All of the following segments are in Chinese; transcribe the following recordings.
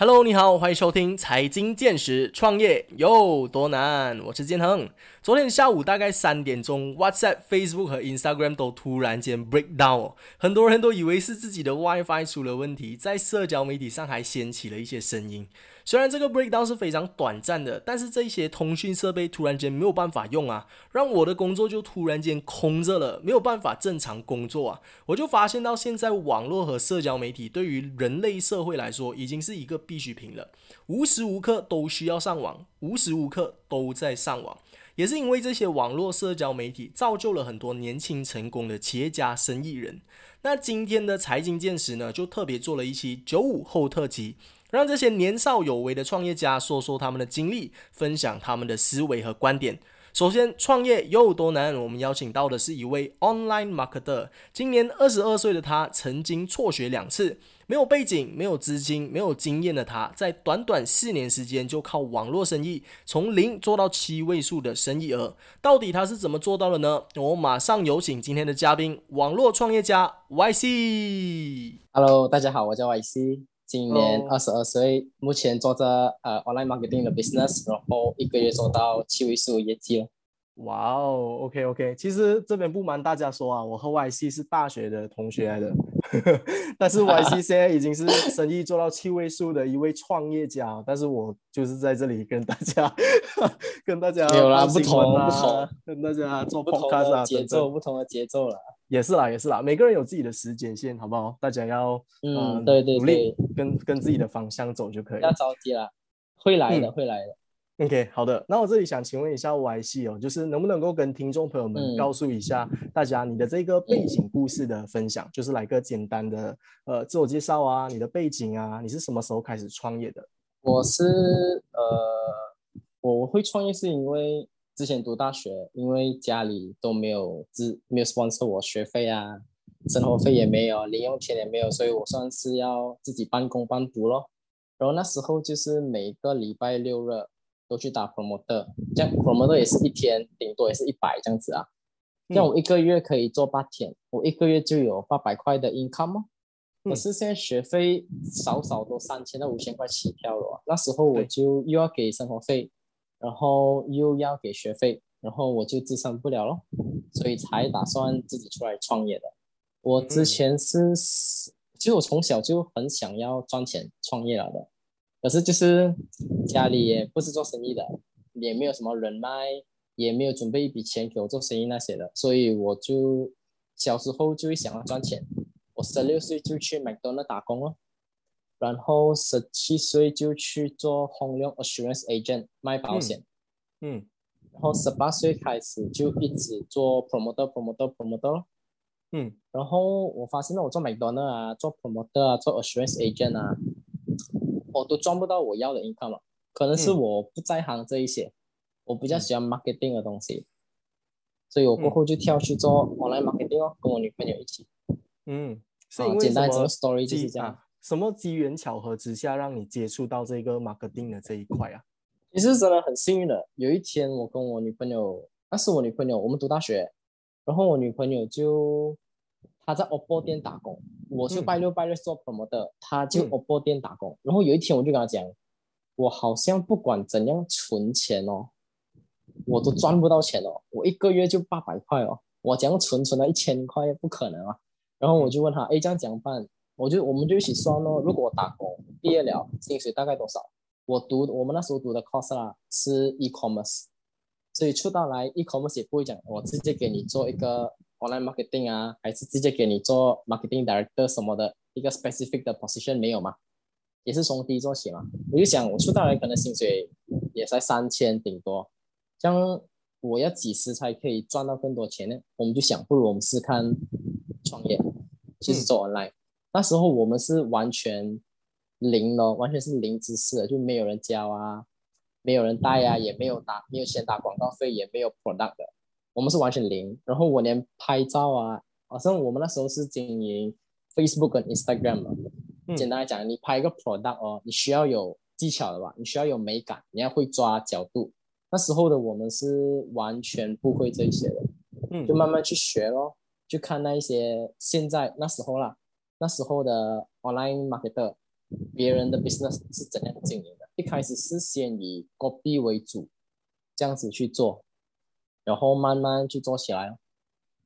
Hello，你好，欢迎收听财经见识，创业有多难？我是建恒。昨天下午大概三点钟，WhatsApp、Facebook 和 Instagram 都突然间 break down，很多人都以为是自己的 WiFi 出了问题，在社交媒体上还掀起了一些声音。虽然这个 breakdown 是非常短暂的，但是这些通讯设备突然间没有办法用啊，让我的工作就突然间空着了，没有办法正常工作啊。我就发现到现在网络和社交媒体对于人类社会来说已经是一个必需品了，无时无刻都需要上网，无时无刻都在上网。也是因为这些网络社交媒体造就了很多年轻成功的企业家、生意人。那今天的财经见识呢，就特别做了一期九五后特辑。让这些年少有为的创业家说说他们的经历，分享他们的思维和观点。首先，创业有多难？我们邀请到的是一位 online marketer，今年二十二岁的他，曾经辍学两次，没有背景、没有资金、没有经验的他，在短短四年时间就靠网络生意从零做到七位数的生意额。到底他是怎么做到的呢？我马上有请今天的嘉宾，网络创业家 YC。Hello，大家好，我叫 YC。今年二十二岁，目前做着呃 online marketing 的 business，然后一个月做到七位数业绩了。哇哦，OK OK，其实这边不瞒大家说啊，我和 YC 是大学的同学来的，但是 YC 现在已经是生意做到七位数的一位创业家，但是我就是在这里跟大家 跟大家没有啦，不同不同，跟大家做 podcast 啊节奏，不同的节奏了。也是啦，也是啦，每个人有自己的时间线，好不好？大家要嗯，对对对，跟跟自己的方向走就可以。不要着急啦，会来的，会来的。OK，好的。那我这里想请问一下 Y C 哦，就是能不能够跟听众朋友们告诉一下大家你的这个背景故事的分享，就是来个简单的呃自我介绍啊，你的背景啊，你是什么时候开始创业的？我是呃，我会创业是因为之前读大学，因为家里都没有资，没有 sponsor 我学费啊，生活费也没有，零用钱也没有，所以我算是要自己半工半读咯。然后那时候就是每个礼拜六日。都去打 promoter，这样 promoter 也是一天顶多也是一百这样子啊。像我一个月可以做八天，我一个月就有八百块的 income 哦。可是现在学费少少都三千到五千块起跳了，那时候我就又要给生活费，然后又要给学费，然后我就支撑不了了，所以才打算自己出来创业的。我之前是，其实我从小就很想要赚钱创业了的。可是就是家里也不是做生意的，也没有什么人脉，也没有准备一笔钱给我做生意那些的，所以我就小时候就会想要赚钱。我十六岁就去麦当劳打工了，然后十七岁就去做 home loan assurance agent 卖保险，嗯，然后十八岁开始就一直做 promoter promoter promoter，嗯，然后我发现我做麦当劳啊，做 promoter 啊，做 assurance agent 啊。我都赚不到我要的 income 了，可能是我不在行这一些，我比较喜欢 marketing 的东西，所以我过后就跳去做 online marketing 哦，跟我女朋友一起。嗯，是因为简单这个 story 就是这样。什么机缘巧合之下让你接触到这个 marketing 的这一块啊？其实真的很幸运的，有一天我跟我女朋友，那是我女朋友，我们读大学，然后我女朋友就。她在 OPPO 店打工，我是拜六拜六做 promoter，他就 OPPO 店打工。然后有一天我就跟她讲，我好像不管怎样存钱哦，我都赚不到钱哦，我一个月就八百块哦，我怎样存存了一千块不可能啊。然后我就问她，哎，这样怎么办？我就我们就一起算咯。如果我打工毕业了，薪水大概多少？我读我们那时候读的 course 啦是 e-commerce，所以出到来 e-commerce 也不会讲，我直接给你做一个。online marketing 啊，还是直接给你做 marketing director 什么的一个 specific 的 position 没有吗？也是从低做起嘛。我就想，我出道来可能薪水也才三千顶多，这样我要几时才可以赚到更多钱呢？我们就想，不如我们试看创业，其实做 online。那时候我们是完全零咯，完全是零知识，就没有人教啊，没有人带啊，也没有打，没有钱打广告费，也没有 product 的。我们是完全零，然后我连拍照啊，好像我们那时候是经营 Facebook 跟 Instagram 嘛。简单来讲，你拍一个 product 哦，你需要有技巧的吧？你需要有美感，你要会抓角度。那时候的我们是完全不会这些的，嗯，就慢慢去学咯，就看那一些现在那时候啦，那时候的 online marketer 别人的 business 是怎样经营的。一开始是先以 copy 为主，这样子去做，然后慢慢去做起来。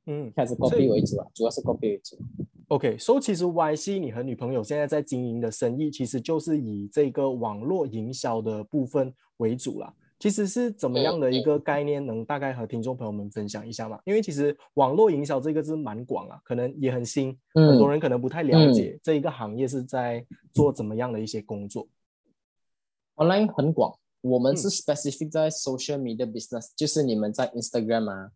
嗯，开始 copy 为主啊，主要是 copy 为主。OK，所以其实 YC 你和女朋友现在在经营的生意，其实就是以这个网络营销的部分为主啦。其实是怎么样的一个概念，能大概和听众朋友们分享一下吗？因为其实网络营销这个字蛮广啊，可能也很新，很多人可能不太了解这一个行业是在做怎么样的一些工作。Online 很广，我们是 specific 在 social media business，就是你们在 Instagram 啊、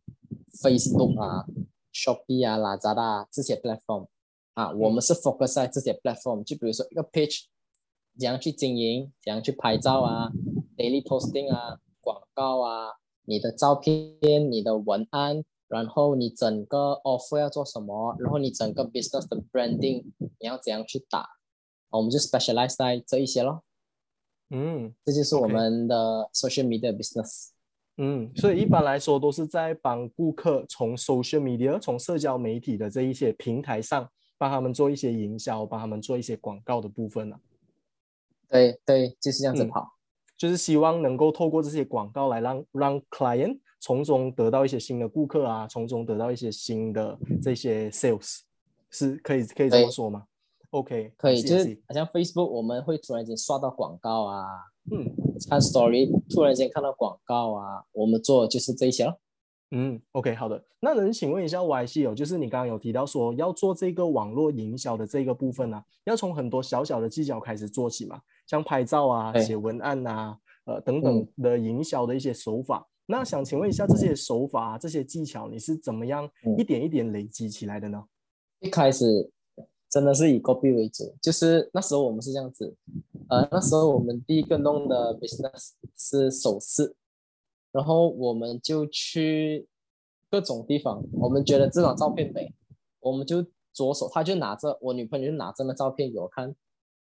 Facebook 啊、Shopee 啊、Lazada 这些 platform 啊，我们是 focus 在这些 platform，就比如说一个 page。怎样去经营？怎样去拍照啊？daily posting 啊，广告啊，你的照片、你的文案，然后你整个 offer 要做什么？然后你整个 business 的 branding 你要怎样去打？我们就 specialize 在这一些咯。嗯，这就是我们的 social media business。嗯，所以一般来说都是在帮顾客从 social media 从社交媒体的这一些平台上帮他们做一些营销，帮他们做一些广告的部分呢。对对，就是这样子跑，就是希望能够透过这些广告来让让 client 从中得到一些新的顾客啊，从中得到一些新的这些 sales，是可以可以这么说吗？OK，可以，就是好像 Facebook 我们会突然间刷到广告啊，嗯，看 story 突然间看到广告啊，我们做就是这些咯。嗯，OK，好的。那能请问一下 Y C 哦，就是你刚刚有提到说要做这个网络营销的这个部分呢，要从很多小小的技巧开始做起嘛，像拍照啊、写文案呐，呃等等的营销的一些手法。那想请问一下，这些手法、这些技巧，你是怎么样一点一点累积起来的呢？一开始真的是以 copy 为主，就是那时候我们是这样子，呃，那时候我们第一个弄的 business 是首饰。然后我们就去各种地方，我们觉得这张照片美，我们就左手，他就拿着我女朋友就拿着那照片给我看，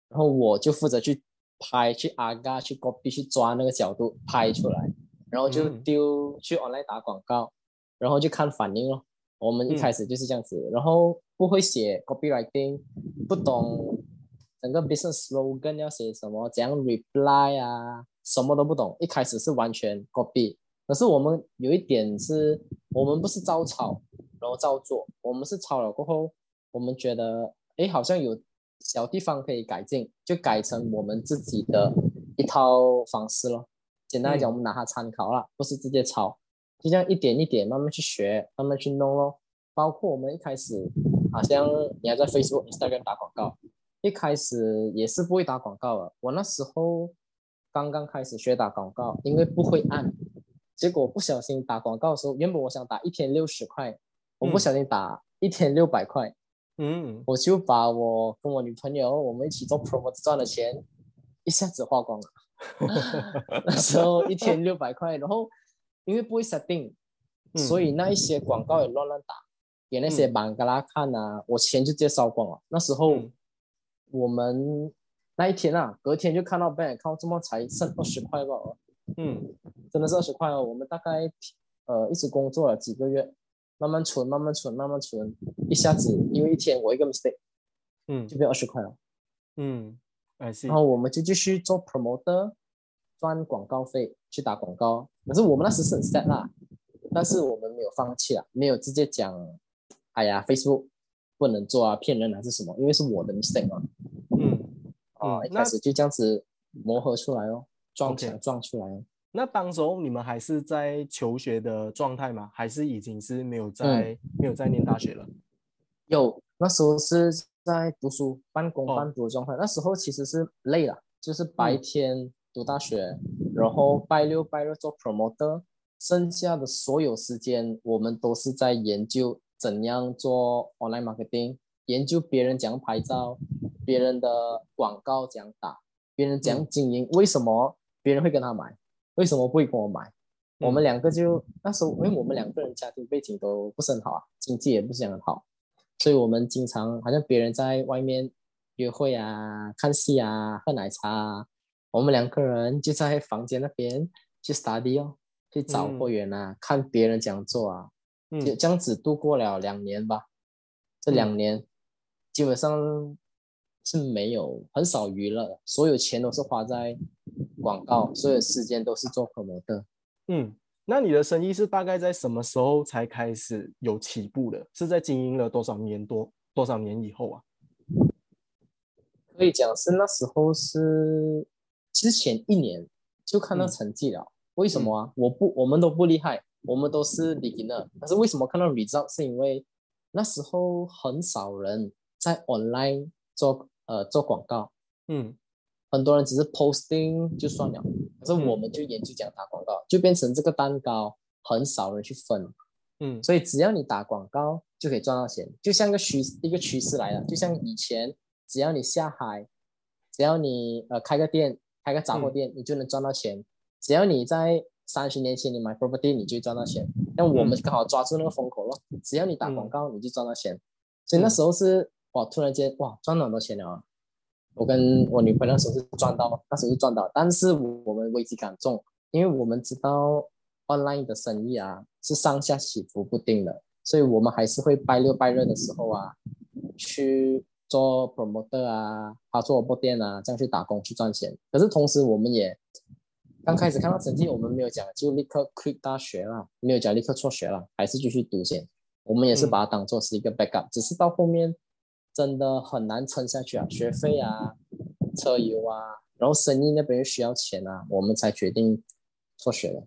然后我就负责去拍，去阿嘎去 copy 去抓那个角度拍出来，然后就丢去 online 打广告，然后就看反应咯。我们一开始就是这样子，然后不会写 copywriting，不懂整个 business slogan 要写什么，怎样 reply 啊，什么都不懂，一开始是完全 copy。可是我们有一点是，我们不是照抄，然后照做，我们是抄了过后，我们觉得，哎，好像有小地方可以改进，就改成我们自己的一套方式咯。简单来讲，我们拿它参考啦，不是直接抄，就这样一点一点慢慢去学，慢慢去弄咯。包括我们一开始，好像你还在 Facebook、Instagram 打广告，一开始也是不会打广告的。我那时候刚刚开始学打广告，因为不会按。结果不小心打广告的时候，原本我想打一天六十块，我不小心打一天六百块，嗯，我就把我跟我女朋友我们一起做 promo 赚的钱一下子花光了。那时候一天六百块，然后因为不会 setting，所以那一些广告也乱乱打，给那些板格拉看啊，我钱就直接烧光了。那时候我们那一天啊，隔天就看到 bank account 这么才剩二十块吧。嗯，真的是二十块哦。我们大概呃一直工作了几个月，慢慢存，慢慢存，慢慢存，一下子因为一天我一个 mistake，嗯，就变二十块了。嗯。然后我们就继续做 promoter，赚广告费去打广告。可是我们那时是很 sad 啦，但是我们没有放弃啊，没有直接讲，哎呀，Facebook 不能做啊，骗人还是什么？因为是我的 mistake 嘛。嗯，啊，一开始就这样子磨合出来哦。撞墙撞出来。那当时候你们还是在求学的状态吗？还是已经是没有在没有在念大学了？有，那时候是在读书，半工半读的状态。那时候其实是累了，就是白天读大学，然后拜六拜日做 promoter，剩下的所有时间我们都是在研究怎样做 online marketing，研究别人怎样拍照，别人的广告怎样打，别人怎样经营，为什么？别人会跟他买，为什么不会跟我买？我们两个就那时候，因为我们两个人家庭背景都不是很好啊，经济也不是很好，所以我们经常好像别人在外面约会啊、看戏啊、喝奶茶啊，我们两个人就在房间那边去 study 哦，去找货源啊，看别人怎样做啊，就这样子度过了两年吧。这两年基本上是没有很少娱乐，所有钱都是花在广告，所有时间都是做 promoter。嗯，那你的生意是大概在什么时候才开始有起步的？是在经营了多少年多多少年以后啊？可以讲是那时候是之前一年就看到成绩了。为什么啊？我不，我们都不厉害，我们都是 beginner。但是为什么看到 result？是因为那时候很少人在 online 做呃做广告，嗯，很多人只是 posting 就算了。可是我们就研究讲打广告，就变成这个蛋糕很少人去分，嗯，所以只要你打广告就可以赚到钱，就像个趋一个趋势来了。就像以前，只要你下海，只要你呃开个店，开个杂货店，你就能赚到钱。只要你在三十年前你买 property，你就赚到钱。那我们刚好抓住那个风口咯，只要你打广告，你就赚到钱。所以那时候是哇，突然间哇，赚了很多钱了啊！我跟我女朋友那时候是赚到，那时候是赚到，但是我们危机感重，因为我们知道 online 的生意啊是上下起伏不定的，所以我们还是会拜六拜日的时候啊去做 promoter 啊，他做铺店啊，这样去打工去赚钱。可是同时我们也。刚开始看到成绩，我们没有讲就立刻 quit 大学了，没有讲立刻辍学了，还是继续读先。我们也是把它当做是一个 backup，只是到后面真的很难撑下去啊，学费啊、车油啊，然后生意那边又需要钱啊，我们才决定辍学了。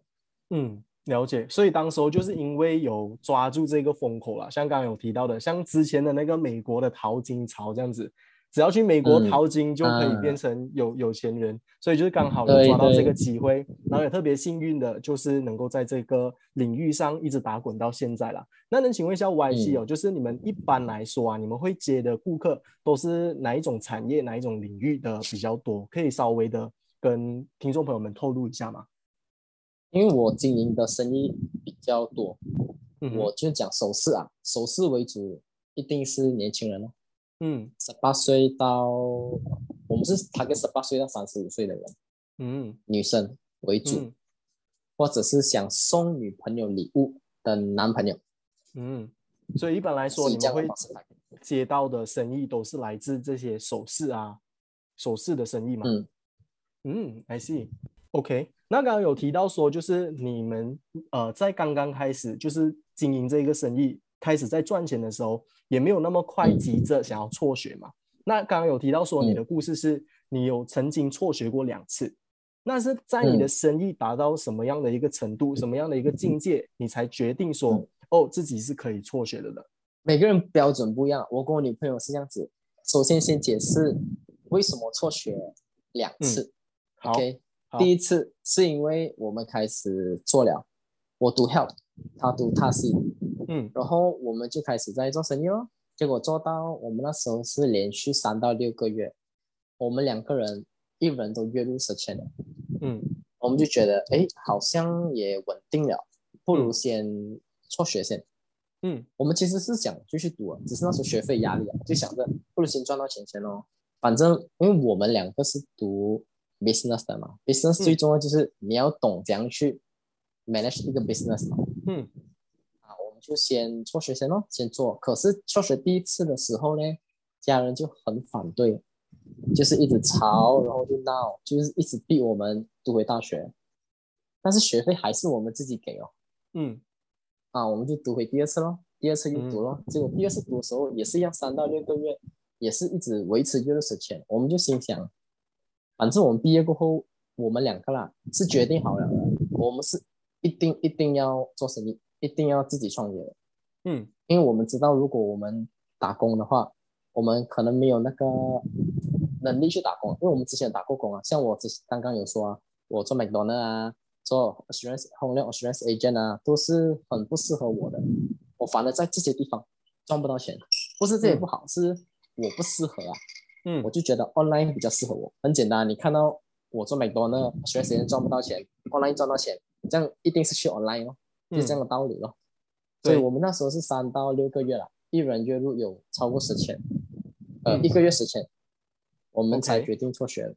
嗯，了解。所以当时候就是因为有抓住这个风口了，像刚刚有提到的，像之前的那个美国的淘金潮这样子。只要去美国淘金就可以变成有有钱人，所以就是刚好有抓到这个机会，然后也特别幸运的，就是能够在这个领域上一直打滚到现在了。那能请问一下 Y C 哦，就是你们一般来说啊，你们会接的顾客都是哪一种产业、哪一种领域的比较多？可以稍微的跟听众朋友们透露一下吗？因为我经营的生意比较多，我就讲首饰啊，首饰为主，一定是年轻人哦。嗯，十八岁到我们是他跟十八岁到三十五岁的人，嗯，女生为主，或者是想送女朋友礼物的男朋友，嗯，所以一般来说，你们会接到的生意都是来自这些首饰啊，首饰的生意嘛？嗯，嗯，I see，OK。那刚刚有提到说，就是你们呃在刚刚开始就是经营这个生意。开始在赚钱的时候，也没有那么快急着想要辍学嘛。那刚刚有提到说你的故事是，你有曾经辍学过两次。那是在你的生意达到什么样的一个程度，什么样的一个境界，你才决定说，哦，自己是可以辍学的了。每个人标准不一样。我跟我女朋友是这样子。首先先解释为什么辍学两次。好，第一次是因为我们开始做了，我读 health，他读 a s 嗯，然后我们就开始在做生意哦，结果做到我们那时候是连续三到六个月，我们两个人一人都月入十千了。嗯，我们就觉得哎，好像也稳定了，不如先辍学先。嗯，我们其实是想继续读啊，只是那时候学费压力啊，就想着不如先赚到钱先咯。反正因为我们两个是读 business 的嘛，business 最重要就是你要懂怎样去 manage 一个 business 嗯。就先辍学先咯，先做。可是辍学第一次的时候呢，家人就很反对，就是一直吵，然后就闹，就是一直逼我们读回大学。但是学费还是我们自己给哦。嗯，啊，我们就读回第二次咯，第二次就读咯。结果第二次读的时候也是要三到六个月，也是一直维持月十钱。我们就心想，反正我们毕业过后，我们两个啦是决定好了的，我们是一定一定要做生意。一定要自己创业，嗯，因为我们知道，如果我们打工的话，我们可能没有那个能力去打工，因为我们之前打过工啊，像我之前刚刚有说啊，我做 McDonald 啊，做 assurance home assurance agent 啊，都是很不适合我的。我反而在这些地方赚不到钱，不是这也不好，是我不适合啊。嗯，我就觉得 online 比较适合我，很简单，你看到我做 McDonald assurance agent 赚不到钱，online 赚到钱，这样一定是去 online 哦。就这样的道理咯，所以我们那时候是三到六个月了，一人月入有超过十千，呃，一个月十千，我们才决定辍学。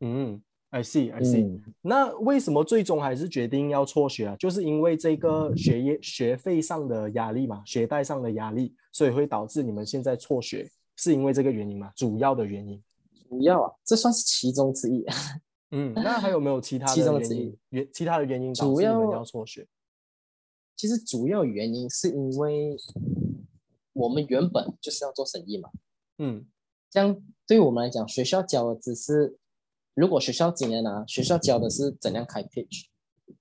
嗯，I see, I see。那为什么最终还是决定要辍学啊？就是因为这个学业学费上的压力嘛，学贷上的压力，所以会导致你们现在辍学，是因为这个原因吗？主要的原因？主要啊，这算是其中之一。嗯，那还有没有其他的原因之一？原其他的原因导致你们要要辍学？其实主要原因是因为我们原本就是要做生意嘛，嗯。这样对我们来讲，学校教的只是，如果学校今年啊，学校教的是怎样开 page，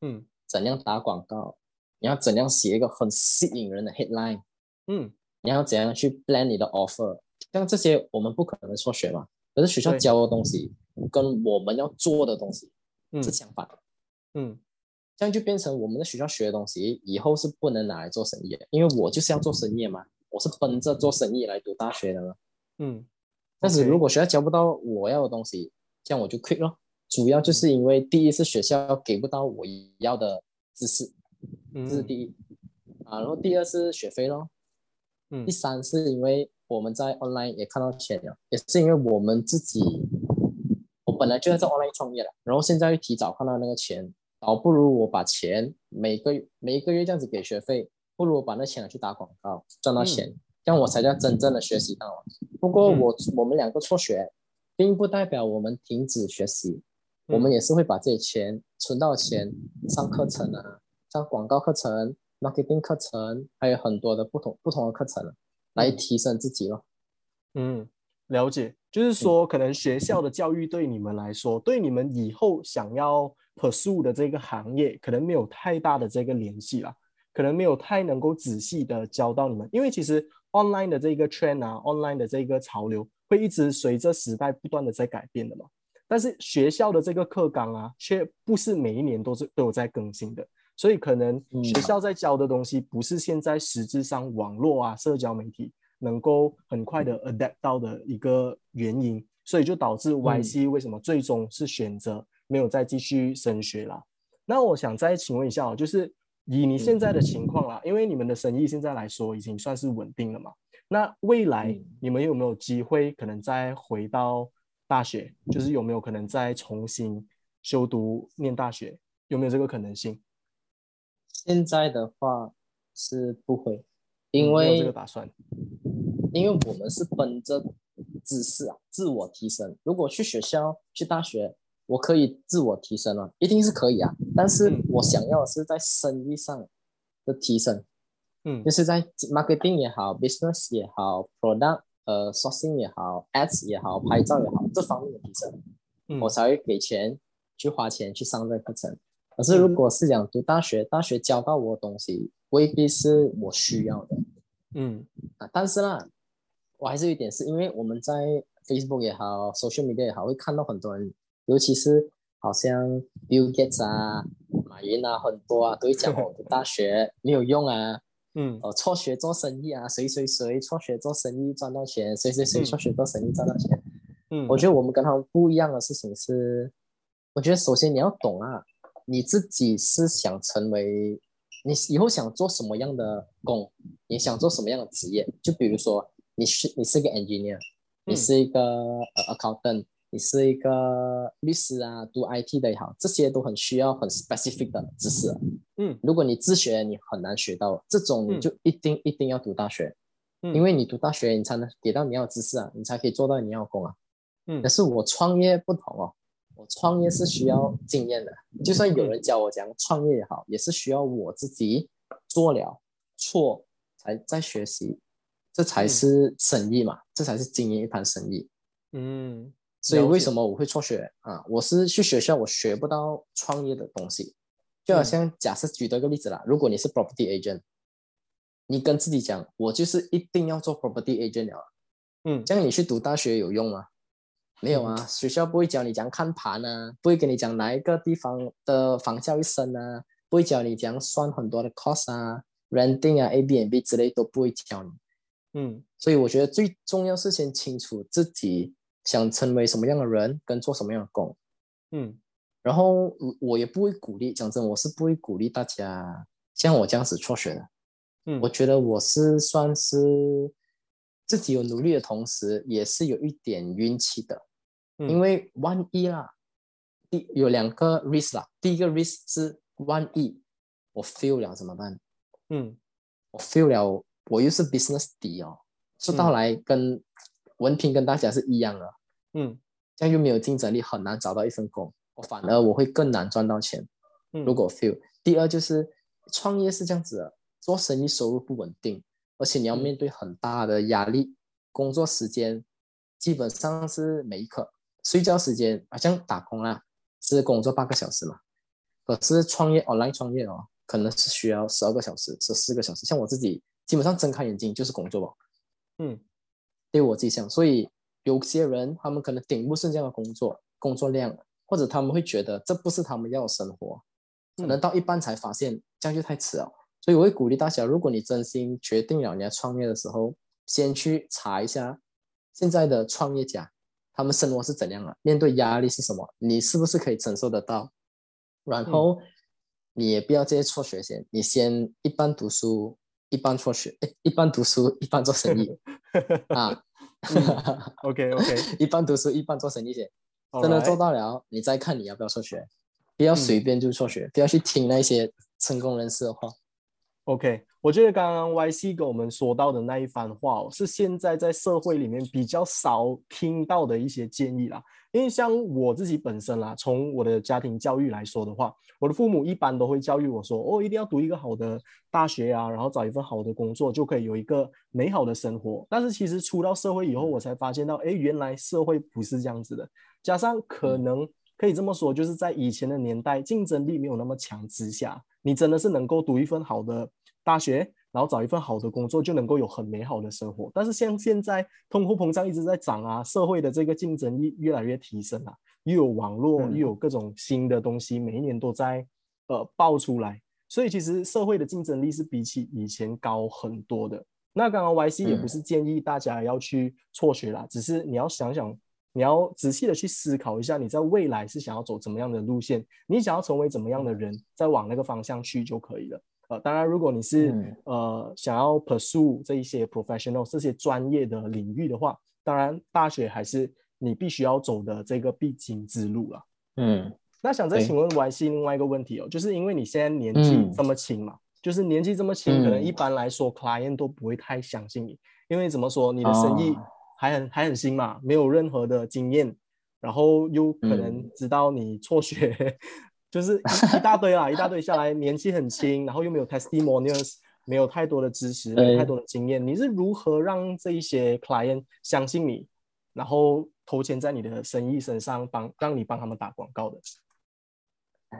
嗯。怎样打广告，你要怎样写一个很吸引人的 headline，嗯。你要怎样去 plan 你的 offer，像这些我们不可能说学嘛。可是学校教的东西跟我们要做的东西嗯。是相反的，嗯这样就变成我们在学校学的东西以后是不能拿来做生意的，因为我就是要做生意嘛，我是奔着做生意来读大学的嘛。嗯。但是如果学校教不到我要的东西，这样我就 quit 咯。主要就是因为第一是学校给不到我要的知识，这是嗯第一。啊，然后第二是学费咯，嗯。第三是因为我们在 online 也看到钱了，也是因为我们自己，我本来就在做 online 创业了，然后现在又提早看到那个钱，倒不如我把钱每个每一个月这样子给学费，不如我把那钱拿去打广告赚到钱，这样我才叫真正的学习到啊。不过嗯我、我们两个辍学，并不代表我们停止学习，我们嗯也是会把这些钱存到钱上课程啊，上广告课程、marketing 课程，还有很多的不同不同的课程啊来提升自己咯。嗯，了解，就是说，可能学校的教育对你们来说，对你们以后想要 pursue 的这个行业，可能没有太大的这个联系啦，可能没有太能够仔细的教到你们，因为其实 online 的这个 trend 啊，online 的这个潮流会一直随着时代不断的在改变的嘛。但是学校的这个课纲啊，却不是每一年都是都有在更新的，所以可能嗯学。校在教的东西，不是现在实质上网络啊、社交媒体能够很快的 adapt 到的一个原因，所以就导致 YC 为什么最终是选择没有再继续升学啦。那我想再请问一下哦，就是以你现在的情况啦，因为你们的生意现在来说已经算是稳定了嘛，那未来嗯。你们有没有机会可能再回到大学，就是有没有可能再重新修读念大学，有没有这个可能性？现在的话是不会，嗯因为、这个打算。因为我们是奔着知识啊，自我提升。如果去学校、去大学，我可以自我提升啊，一定是可以啊。但是嗯我想要的是在生意上的提升，嗯就是在 marketing 也好，business 也好，product 呃 sourcing 也好，ads 也好，拍照也好，这方面的提升，嗯我才会给钱去花钱去上这个课程。可是如果是想读大学，大学教到我的东西未必是我需要的嗯啊。但是啦，我还是有一点是因为我们在 Facebook 也好，social media 也好，会看到很多人，尤其是好像 Bill Gates 啊、马云啊，很多啊都会讲 我的大学没有用啊，嗯哦，辍学做生意啊，谁谁谁辍学做生意赚到钱，谁谁谁嗯辍学做生意赚到钱。嗯，我觉得我们跟他们不一样的事情是，我觉得首先你要懂啊，你自己是想成为，你以后想做什么样的工，你想做什么样的职业？就比如说你是你是一个 engineer，你嗯是一个呃 accountant，你是一个律师啊，读 IT 的也好，这些都很需要很 specific 的知识啊。嗯如果你自学，你很难学到这种，你嗯就一定一定要读大学，嗯因为你读大学，你才能给到你要的知识啊，你才可以做到你要的工啊。嗯可是我创业不同哦，我创业是需要经验的，就算有人教我讲创业也好，也是需要我自己做了错才在学习，这才嗯是生意嘛，这才是经营一盘生意。嗯所以为什么我会辍学啊？我是去学校，我学不到创业的东西。就好像假设举多个例子啦，如果你是 property agent，你跟自己讲，我就是一定要做 property agent 了，嗯这样你去读大学有用吗？没有啊，学校不会教你怎样看盘啊，不会跟你讲哪一个地方的房价会升啊，不会教你怎样算很多的 cost 啊，renting 啊，Airbnb 之类都不会教你。嗯所以我觉得最重要是先清楚自己想成为什么样的人，跟做什么样的工。嗯然后我我也不会鼓励，讲真，我是不会鼓励大家像我这样子辍学的。嗯我觉得我是算是自己有努力的同时，也是有一点运气的，嗯因为万一啦，第有两个 risk 啦，第一个 risk 是万一我 fail 了怎么办？嗯我 fail 了，我又是 business 底哦，说到嗯来跟文凭跟大家是一样的，嗯这样又没有竞争力，很难找到一份工。我反而我会更难赚到钱。嗯，如果 fail，第二就是创业是这样子的，做生意收入不稳定，而且你要嗯面对很大的压力，工作时间基本上是每一刻，睡觉时间好像打工啦，是工作八个小时嘛，可是创业 online 创业哦，可能是需要十二个小时、十四个小时，像我自己基本上睁开眼睛就是工作哦，嗯。对我自己想，所以有些人他们可能顶不顺这样的工作工作量，或者他们会觉得这不是他们要的生活，可能到一半才发现这样就太迟了。所以我会鼓励大家，如果你真心决定了你要创业的时候，先去查一下现在的创业家他们生活是怎样的，面对压力是什么，你是不是可以承受得到？然后你也不要这些辍学先，你先一半读书，一半辍学，诶一半读书，一半做生意 啊。，OK OK，一半读书，一半做生意先，真的做到了，你再看你要不要辍学，不要随便就辍学，不要去听那些成功人士的话。OK，我觉得刚刚 YC 跟我们说到的那一番话哦，是现在在社会里面比较少听到的一些建议啦。因为像我自己本身啦，从我的家庭教育来说的话，我的父母一般都会教育我说，哦，一定要读一个好的大学啊，然后找一份好的工作，就可以有一个美好的生活。但是其实出到社会以后，我才发现到，哎，原来社会不是这样子的。加上可能可以这么说，就是在以前的年代，竞争力没有那么强之下，你真的是能够读一份好的大学，然后找一份好的工作，就能够有很美好的生活。但是像现在通货膨胀一直在涨啊，社会的这个竞争力越来越提升啊，又有网络，嗯又有各种新的东西，每一年都在呃爆出来，所以其实社会的竞争力是比起以前高很多的。那刚刚 YC 也不嗯是建议大家要去辍学啦，只是你要想想，你要仔细的去思考一下，你在未来是想要走怎么样的路线，你想要成为怎么样的人，再往那个方向去就可以了。呃，当然，如果你是、嗯。呃想要 pursue 这一些 professional 这些专业的领域的话，当然大学还是你必须要走的这个必经之路了。嗯那想再对请问 YC 另外一个问题哦，就是因为你现在年纪嗯这么轻嘛，就是年纪这么轻，可能嗯。一般来说 client 都不会太相信你，因为怎么说，你的生意哦。还很还很新嘛，没有任何的经验，然后又可能嗯知道你辍学，就是一 一大堆啊，一大堆下来，年纪很轻，然后又没有 testimonials，没有太多的知识，没有太多的经验，你是如何让这一些 client 相信你，然后投钱在你的生意身上，帮让你帮他们打广告的？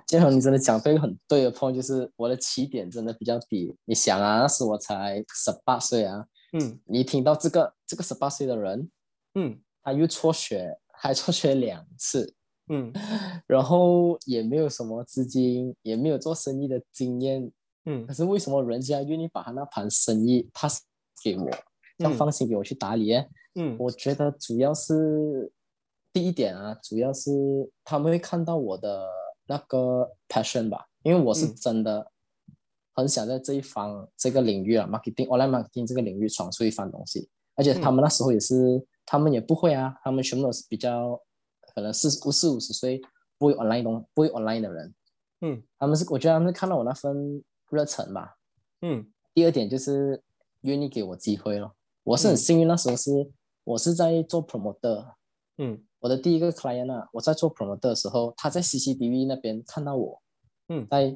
建恒，你真的讲对一个很对的 point，就是我的起点真的比较低。你想啊，那时我才十八岁啊，嗯你听到这个这个十八岁的人，嗯他又辍学，还辍学两次，嗯。然后也没有什么资金，也没有做生意的经验，嗯。可是为什么人家愿意把他那盘生意 pass 给我，这样嗯。放心给我去打理？嗯。我觉得主要是第一点啊，主要是他们会看到我的那个 passion 吧，因为我是嗯。真的很想在这一方这个领域啊，marketing online marketing 这个领域闯出一番东西，而且他们那时候也是，他们也不会啊，他们全部都是比较可能四五四五十岁不会 online 东不会 online 的人，嗯。他们是我觉得他们是看到我那份热忱吧，嗯。第二点就是愿意给我机会咯。我是很嗯。幸运，那时候是我是在做 promoter，嗯。我的第一个 client 啊，我在做 promoter 的时候，他在 CCTV 那边看到我，嗯。在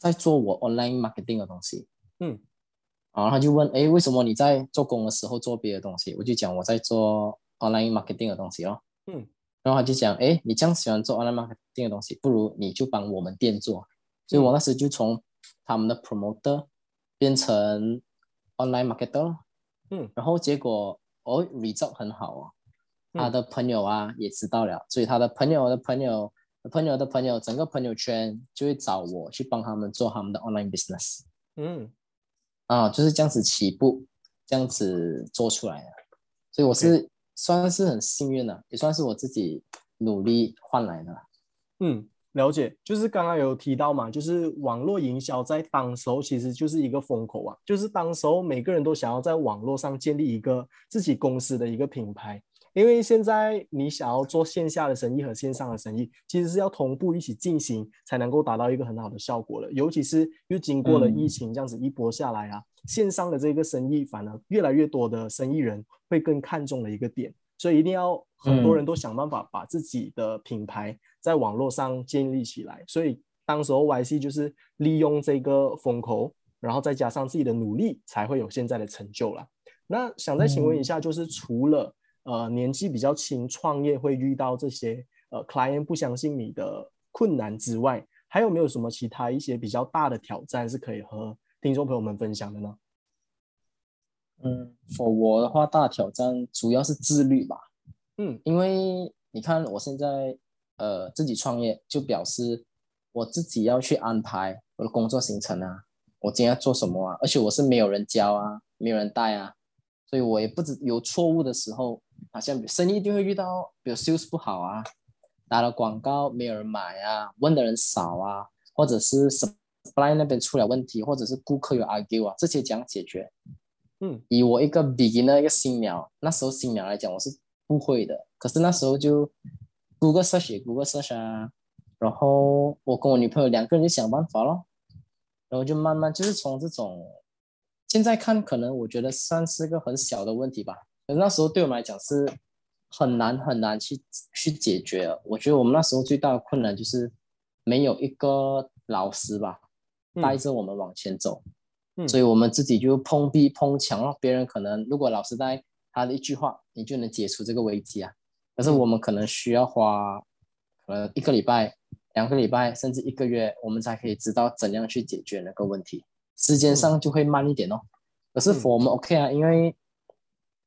在做我 online marketing 的东西，嗯。然后他就问，哎，为什么你在做工的时候做别的东西？我就讲我在做 online marketing 的东西咯。嗯然后他就讲，哎，你这样喜欢做 online marketing 的东西，不如你就帮我们店做。所以我那时就从他们的 promoter 变成 online marketer 嗯。然后结果哦，result 很好哦，他嗯的朋友啊也知道了，所以他的朋友的朋友的、朋友的朋友，整个朋友圈就会找我去帮他们做他们的 online business 嗯。啊，就是这样子起步，这样子做出来的。所以我是算是很幸运的，也算是我自己努力换来的。嗯，了解。就是刚刚有提到嘛，就是网络营销在当时候其实就是一个风口啊，就是当时候每个人都想要在网络上建立一个自己公司的一个品牌。因为现在你想要做线下的生意和线上的生意，其实是要同步一起进行，才能够达到一个很好的效果的。尤其是又经过了疫嗯情这样子一波下来啊，线上的这个生意，反而越来越多的生意人会更看重的一个点，所以一定要很多人都想办法把自己的品牌在网络上建立起来。所以当时候 YC 就是利用这个风口，然后再加上自己的努力，才会有现在的成就了。那想再请问一下，就是除了呃年纪比较轻创业会遇到这些呃 client 不相信你的困难之外，还有没有什么其他一些比较大的挑战是可以和听众朋友们分享的呢？嗯，for 我的话，大挑战主要是自律吧。嗯，因为你看我现在呃自己创业，就表示我自己要去安排我的工作行程啊，我今天要做什么啊，而且我是没有人教啊，没有人带啊，所以我也不知有错误的时候，好像生意一定会遇到，比如 sales 不好啊，打了广告没有人买啊，问的人少啊，或者是什 supply 那边出了问题，或者是顾客有 argue 啊，这些怎样解决？嗯，以我一个 beginner 一个新鸟，那时候新鸟来讲，我是不会的。可是那时候就 Google search Google search 啊，然后我跟我女朋友两个人就想办法咯，然后就慢慢就是从这种，现在看可能我觉得算是个很小的问题吧，可是那时候对我们来讲是很难很难去去解决。我觉得我们那时候最大的困难就是没有一个老师吧，带着我们往前走。所以我们自己就碰壁碰墙了。别人可能如果老师在他的一句话，你就能解除这个危机啊。可是我们可能需要花呃一个礼拜、两个礼拜，甚至一个月，我们才可以知道怎样去解决那个问题。时间上就会慢一点哦。可是我们 OK 啊，因为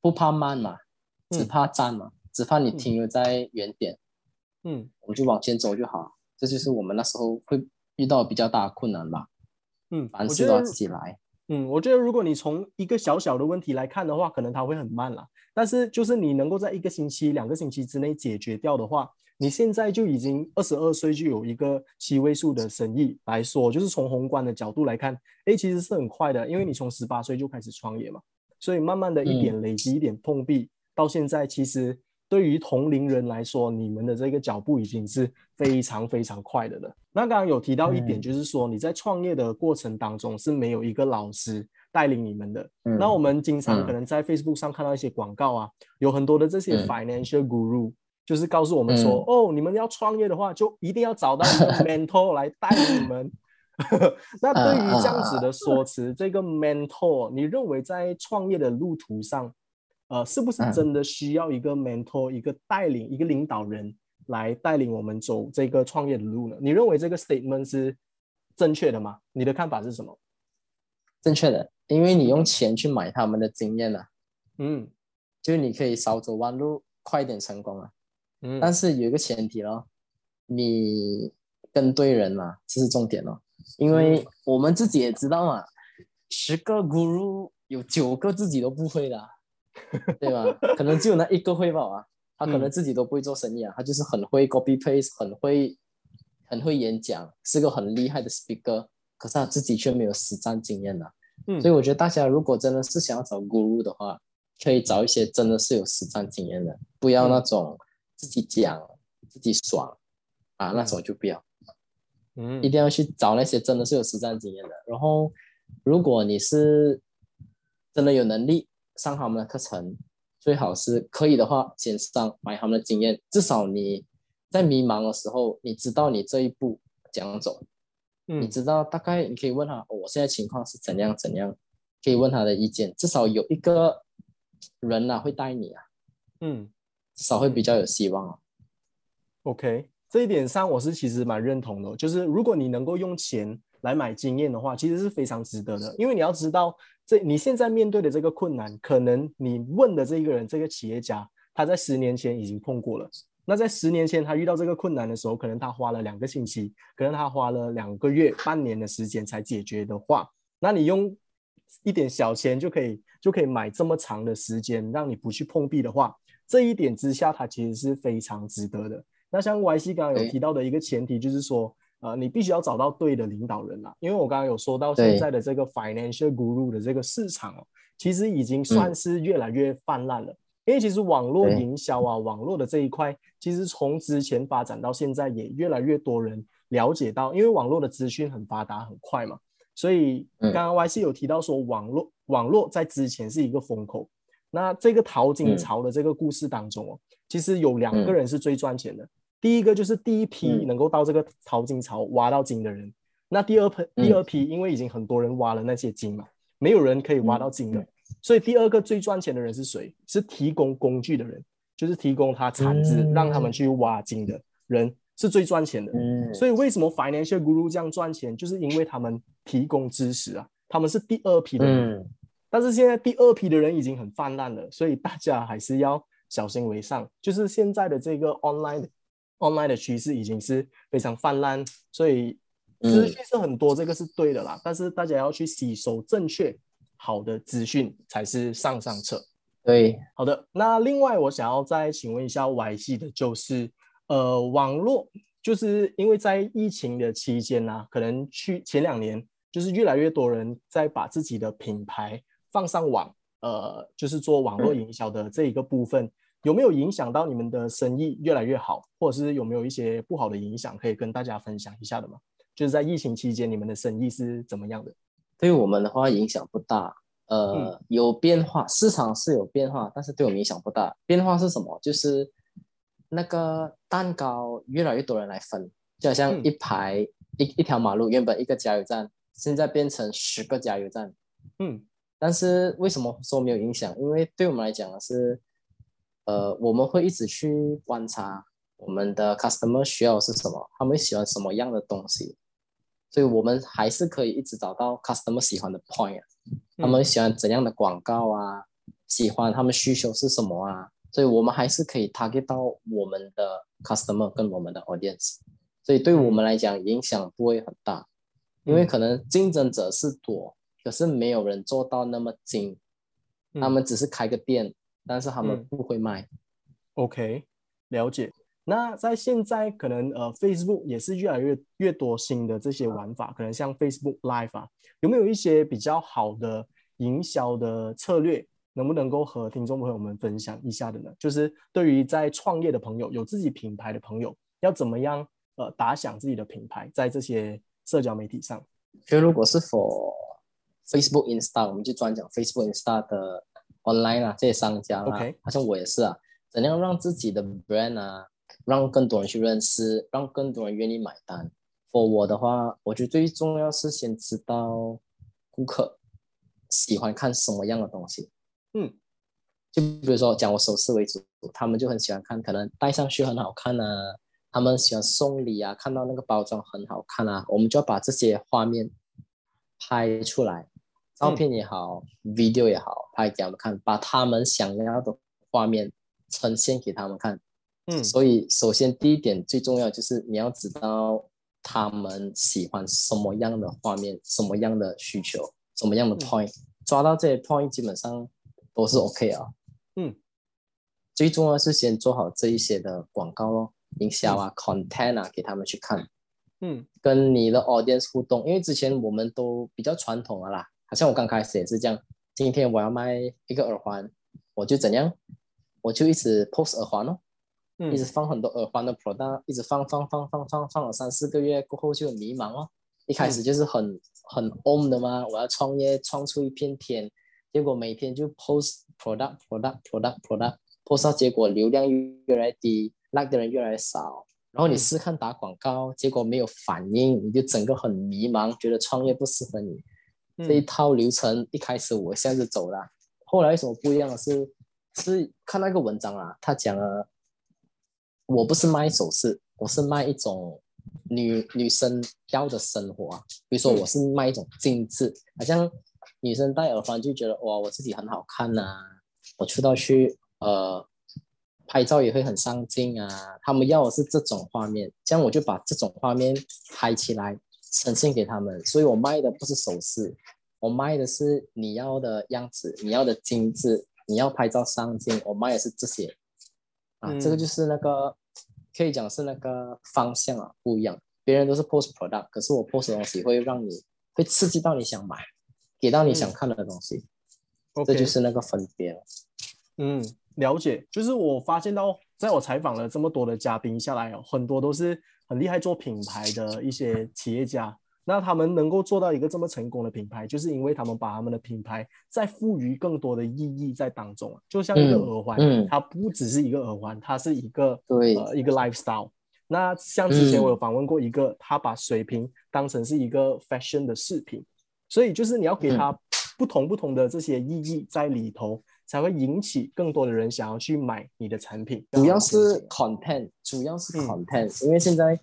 不怕慢嘛，只怕站嘛，只怕你停留在原点。嗯，我们就往前走就好。这就是我们那时候会遇到比较大的困难吧。嗯，凡事都要自己来。嗯，我觉得如果你从一个小小的问题来看的话，可能它会很慢啦。但是就是你能够在一个星期、两个星期之内解决掉的话，你现在就已经二十二岁，就有一个七位数的生意来说，就是从宏观的角度来看，哎，其实是很快的，因为你从十八岁就开始创业嘛，所以慢慢的一点累积、一点碰壁，到现在其实。对于同龄人来说，你们的这个脚步已经是非常非常快的了。那刚刚有提到一点，就是说你在创业的过程当中是没有一个老师带领你们的。那我们经常可能在 Facebook 上看到一些广告啊，有很多的这些 financial guru，就是告诉我们说，哦，你们要创业的话，就一定要找到一个 mentor 来带领你们。那对于这样子的说辞，这个 mentor，你认为在创业的路途上？呃，是不是真的需要一个 mentor，一个带领，一个领导人来带领我们走这个创业的路呢？你认为这个 statement 是正确的吗？你的看法是什么？正确的，因为你用钱去买他们的经验了，嗯，就是你可以少走弯路，快一点成功啊。嗯，但是有一个前提咯，你跟对人嘛，这是重点哦。因为我们自己也知道嘛，十个 guru 有九个自己都不会的。对吧？可能只有那一个会报啊，他可能自己都不会做生意啊，他就是很会 copy paste，很会很会演讲，是个很厉害的 speaker，可是他自己却没有实战经验呐。嗯，所以我觉得大家如果真的是想要找 guru 的话，可以找一些真的是有实战经验的，不要那种自己讲自己爽啊那种就不要。嗯，一定要去找那些真的是有实战经验的。然后，如果你是真的有能力。上他们的课程，最好是可以的话，先上买他们的经验。至少你在迷茫的时候，你知道你这一步怎样走，你知道大概你可以问他，我现在情况是怎样怎样，可以问他的意见。至少有一个人呐会带你啊，嗯，至少会比较有希望啊。OK，这一点上我是其实蛮认同的，就是如果你能够用钱来买经验的话，其实是非常值得的，因为你要知道。这你现在面对的这个困难，可能你问的这一个人，这个企业家，他在十年前已经碰过了。那在十年前他遇到这个困难的时候，可能他花了两个星期，可能他花了两个月、半年的时间才解决的话，那你用一点小钱就可以就可以买这么长的时间，让你不去碰壁的话，这一点之下，它其实是非常值得的。那像 Y C 刚刚有提到的一个前提，就是说。呃，你必须要找到对的领导人啦，因为我刚刚有说到现在的这个 financial guru 的这个市场哦，其实已经算是越来越泛滥了。因为其实网络营销啊，网络的这一块，其实从之前发展到现在，也越来越多人了解到，因为网络的资讯很发达很快嘛，所以嗯。刚刚 Y C 有提到说，网络网络在之前是一个风口。那这个淘金嗯。潮的这个故事当中哦，其实有两个嗯。人是最赚钱的。第一个就是第一批嗯。能够到这个淘金潮挖到金的人，那第二批第二批因为已经很多人挖了那些金嘛，没有人可以挖到金的，嗯所以第二个最赚钱的人是谁？是提供工具的人，就是提供他产值、嗯。让他们去挖金的人是最赚钱的。嗯，所以为什么 Financial Guru 这样赚钱，就是因为他们提供知识啊，他们是第二批的人。嗯。但是现在第二批的人已经很泛滥了，所以大家还是要小心为上。就是现在的这个 online 的 online 的趋势已经是非常泛滥，所以资讯是很多，这个是对的啦。但是大家要去吸收正确好的资讯才是上上策。对，好的，那另外我想要再请问一下 Y 系的，就是呃，网络就是因为在疫情的期间呢、可能去前两年，就是越来越多人在把自己的品牌放上网，呃，就是做网络营销的这一个部分，有没有影响到你们的生意越来越好，或者是有没有一些不好的影响可以跟大家分享一下的吗？就是在疫情期间，你们的生意是怎么样的？对我们的话影响不大，呃，有变化，市场是有变化，但是对我们影响不大。变化是什么？就是那个蛋糕越来越多人来分，就好像嗯一排、一一条马路，原本一个加油站，现在变成十个加油站。嗯但是为什么说没有影响？因为对我们来讲是，呃，我们会一直去观察我们的 customer 需要是什么，他们喜欢什么样的东西，所以我们还是可以一直找到 customer 喜欢的 point 啊，他们喜欢怎样的广告啊，喜欢他们需求是什么啊，所以我们还是可以 target 到我们的 customer 跟我们的 audience，所以对我们来讲影响不会很大，因为嗯。可能竞争者是多。可是没有人做到那么精，嗯。他们只是开个店，但是他们嗯不会卖。OK，了解。那在现在可能呃，Facebook 也是越来越越多新的这些玩法，可能像 Facebook Live 啊，有没有一些比较好的营销的策略，能不能够和听众朋友们分享一下的呢？就是对于在创业的朋友，有自己品牌的朋友，要怎么样呃打响自己的品牌，在这些社交媒体上？就如果是 for Facebook、Insta，我们就专讲 Facebook、Insta 的 online 啊，这些商家啦 OK 好像我也是啊，怎样让自己的 brand 啊，让更多人去认识，让更多人愿意买单。for 我的话，我觉得最重要是先知道顾客喜欢看什么样的东西。嗯，就比如说讲我首饰为主，他们就很喜欢看，可能戴上去很好看啊，他们喜欢送礼啊，看到那个包装很好看啊，我们就要把这些画面拍出来，照片也好、v i d e o 也好，拍给他们看，把他们想要的画面呈现给他们看。嗯。所以首先第一点最重要就是你要知道他们喜欢什么样的画面，什么样的需求，什么样的 point，、抓到这些 point 基本上都是 OK 啊。嗯，最重要是先做好这一些的广告咯，营销啊、content 啊，给他们去看，嗯。跟你的 audience 互动。因为之前我们都比较传统的啦，好像我刚开始也是这样，今天我要卖一个耳环，我就怎样，我就一直 post 耳环哦。嗯一直放很多耳环的 product，一直放放放放放放了三四个月过后就很迷茫哦。一开始就是很、很 on 的嘛，我要创业创出一片天，结果每天就 post product product product product post 到结果流量越来越低，like 的人越来越少，然后你嗯试看打广告，结果没有反应，你就整个很迷茫，觉得创业不适合你。这一嗯。套流程一开始我这样子走了，后来有什么不一样的是，是看那个文章啊，他讲了，我不是卖首饰，我是卖一种女女生要的生活啊，比如说嗯。我是卖一种精致，好像女生戴耳环就觉得哇我自己很好看呐、我出道去呃拍照也会很上镜啊，他们要的是这种画面，这样我就把这种画面拍起来呈现给他们，所以我卖的不是首饰，我卖的是你要的样子，你要的精致，你要拍照上镜，我卖的是这些。啊，嗯这个就是那个可以讲是那个方向啊不一样，别人都是 post product，可是我 post 的东西会让你会刺激到你想买，给到你想看的东西。这就是那个分别了。嗯，了解。就是我发现到，在我采访了这么多的嘉宾下来哦，很多都是很厉害做品牌的一些企业家，那他们能够做到一个这么成功的品牌，就是因为他们把他们的品牌再赋予更多的意义在当中啊，就像一个耳环，嗯。它不只是一个耳环，它是一个对。呃一个 lifestyle。那像之前我有访问过一个，他把水瓶当成是一个 fashion 的饰品，所以就是你要给他不同不同的这些意义在里头，才会引起更多的人想要去买你的产品。主要是 content，主要是嗯。content，、因为现在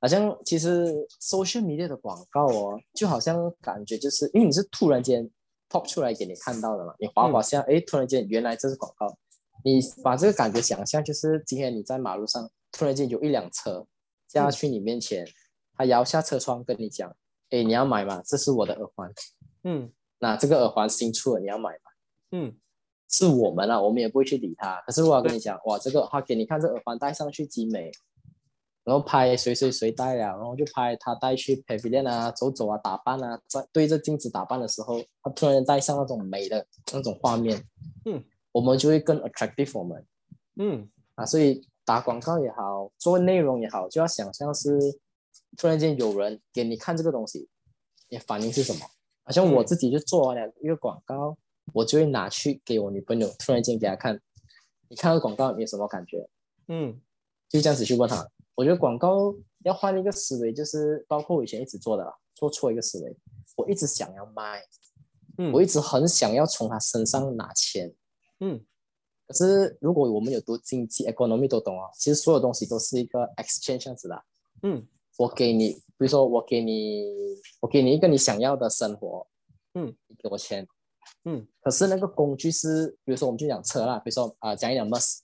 好像其实 social media 的广告哦，就好像感觉就是因为你是突然间 pop 出来给你看到的嘛，你滑滑下，哎、突然间原来这是广告，你把这个感觉想象就是今天你在马路上突然间有一辆车驾去你面前，他摇下车窗跟你讲，哎，你要买吗？这是我的耳环，嗯那这个耳环新出了，你要买吗？嗯是我们啊，我们也不会去理他。可是我要跟你讲，哇，这个他给你看这耳环戴上去极美，然后拍谁谁谁带了，然后就拍他带去 pavilion 啊，走走啊，打扮啊，在对着镜子打扮的时候，他突然间戴上那种美的那种画面，嗯，我们就会更 attractive 我们嗯啊，所以打广告也好，做内容也好，就要想象是突然间有人给你看这个东西，你反应是什么？好像我嗯自己就做完了一个广告，我就会拿去给我女朋友，突然间给她看，你看到广告你有什么感觉？嗯就这样子去问她。我觉得广告要换一个思维，就是包括我以前一直做的啦，做错一个思维，我一直想要卖，嗯，我一直很想要从他身上拿钱。嗯可是如果我们有读经济 economy 都懂啊，其实所有东西都是一个 exchange 这样子的。嗯我给你，比如说我给你，我给你一个你想要的生活，嗯，你给我钱，嗯可是那个工具是，比如说我们就讲车啦，比如说啊、讲一讲 Mus，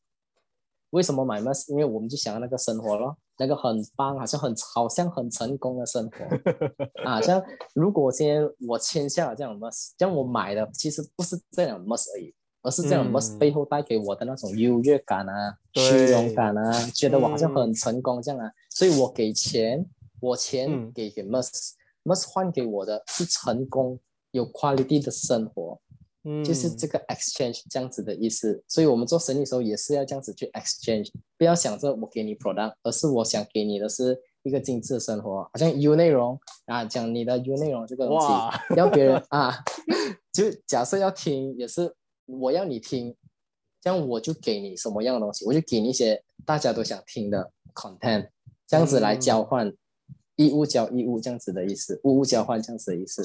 为什么买 Mus？因为我们就想要那个生活咯，那个很棒，好像很好像很成功的生活 啊。像如果今天我签下了这样 Mus，这样我买的其实不是这样 Mus 而已，而是这样嗯 Mus 背后带给我的那种优越感啊、对虚荣感啊，觉得我好像嗯很成功这样啊，所以我给钱，我钱嗯给给 Mus，Mus 换给我的是成功有 quality 的生活。嗯，就是这个 exchange 这样子的意思，所以我们做生意的时候也是要这样子去 exchange，不要想着我给你 product，而是我想给你的是一个精致的生活，好像 U 内容啊，讲你的 U 内容这个东西，要别人 啊，就假设要听也是我要你听，这样我就给你什么样的东西，我就给你一些大家都想听的 content，这样子来交换，义务交义务这样子的意思，物物交换这样子的意思。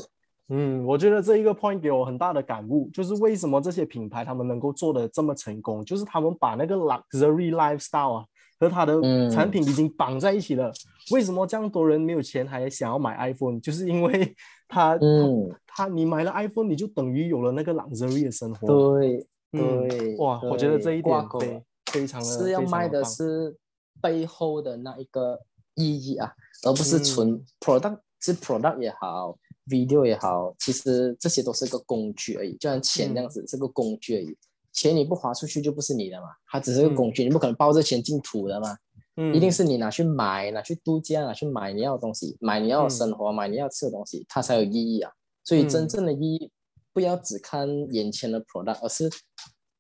嗯，我觉得这一个 point 给我很大的感悟，就是为什么这些品牌他们能够做的这么成功，就是他们把那个 luxury lifestyle 啊和他的嗯产品已经绑在一起了。为什么这样多人没有钱还想要买 iPhone？就是因为 他，嗯，他你买了 iPhone，你就等于有了那个 luxury 的生活。对。嗯对，哇，我觉得这一点非非常的是要卖的是背后的那一个意义啊，而不是纯嗯 product，、是 product 也好，video 也好，其实这些都是个工具而已，就像钱这样子、是个工具而已。钱你不花出去就不是你的嘛，它只是个工具，你不可能抱着钱进土的嘛，嗯，一定是你拿去买、拿去度假、拿去买你要的东西，买你要的生活、买你要吃的东西，它才有意义啊。所以真嗯正的意义，不要只看眼前的 product，而是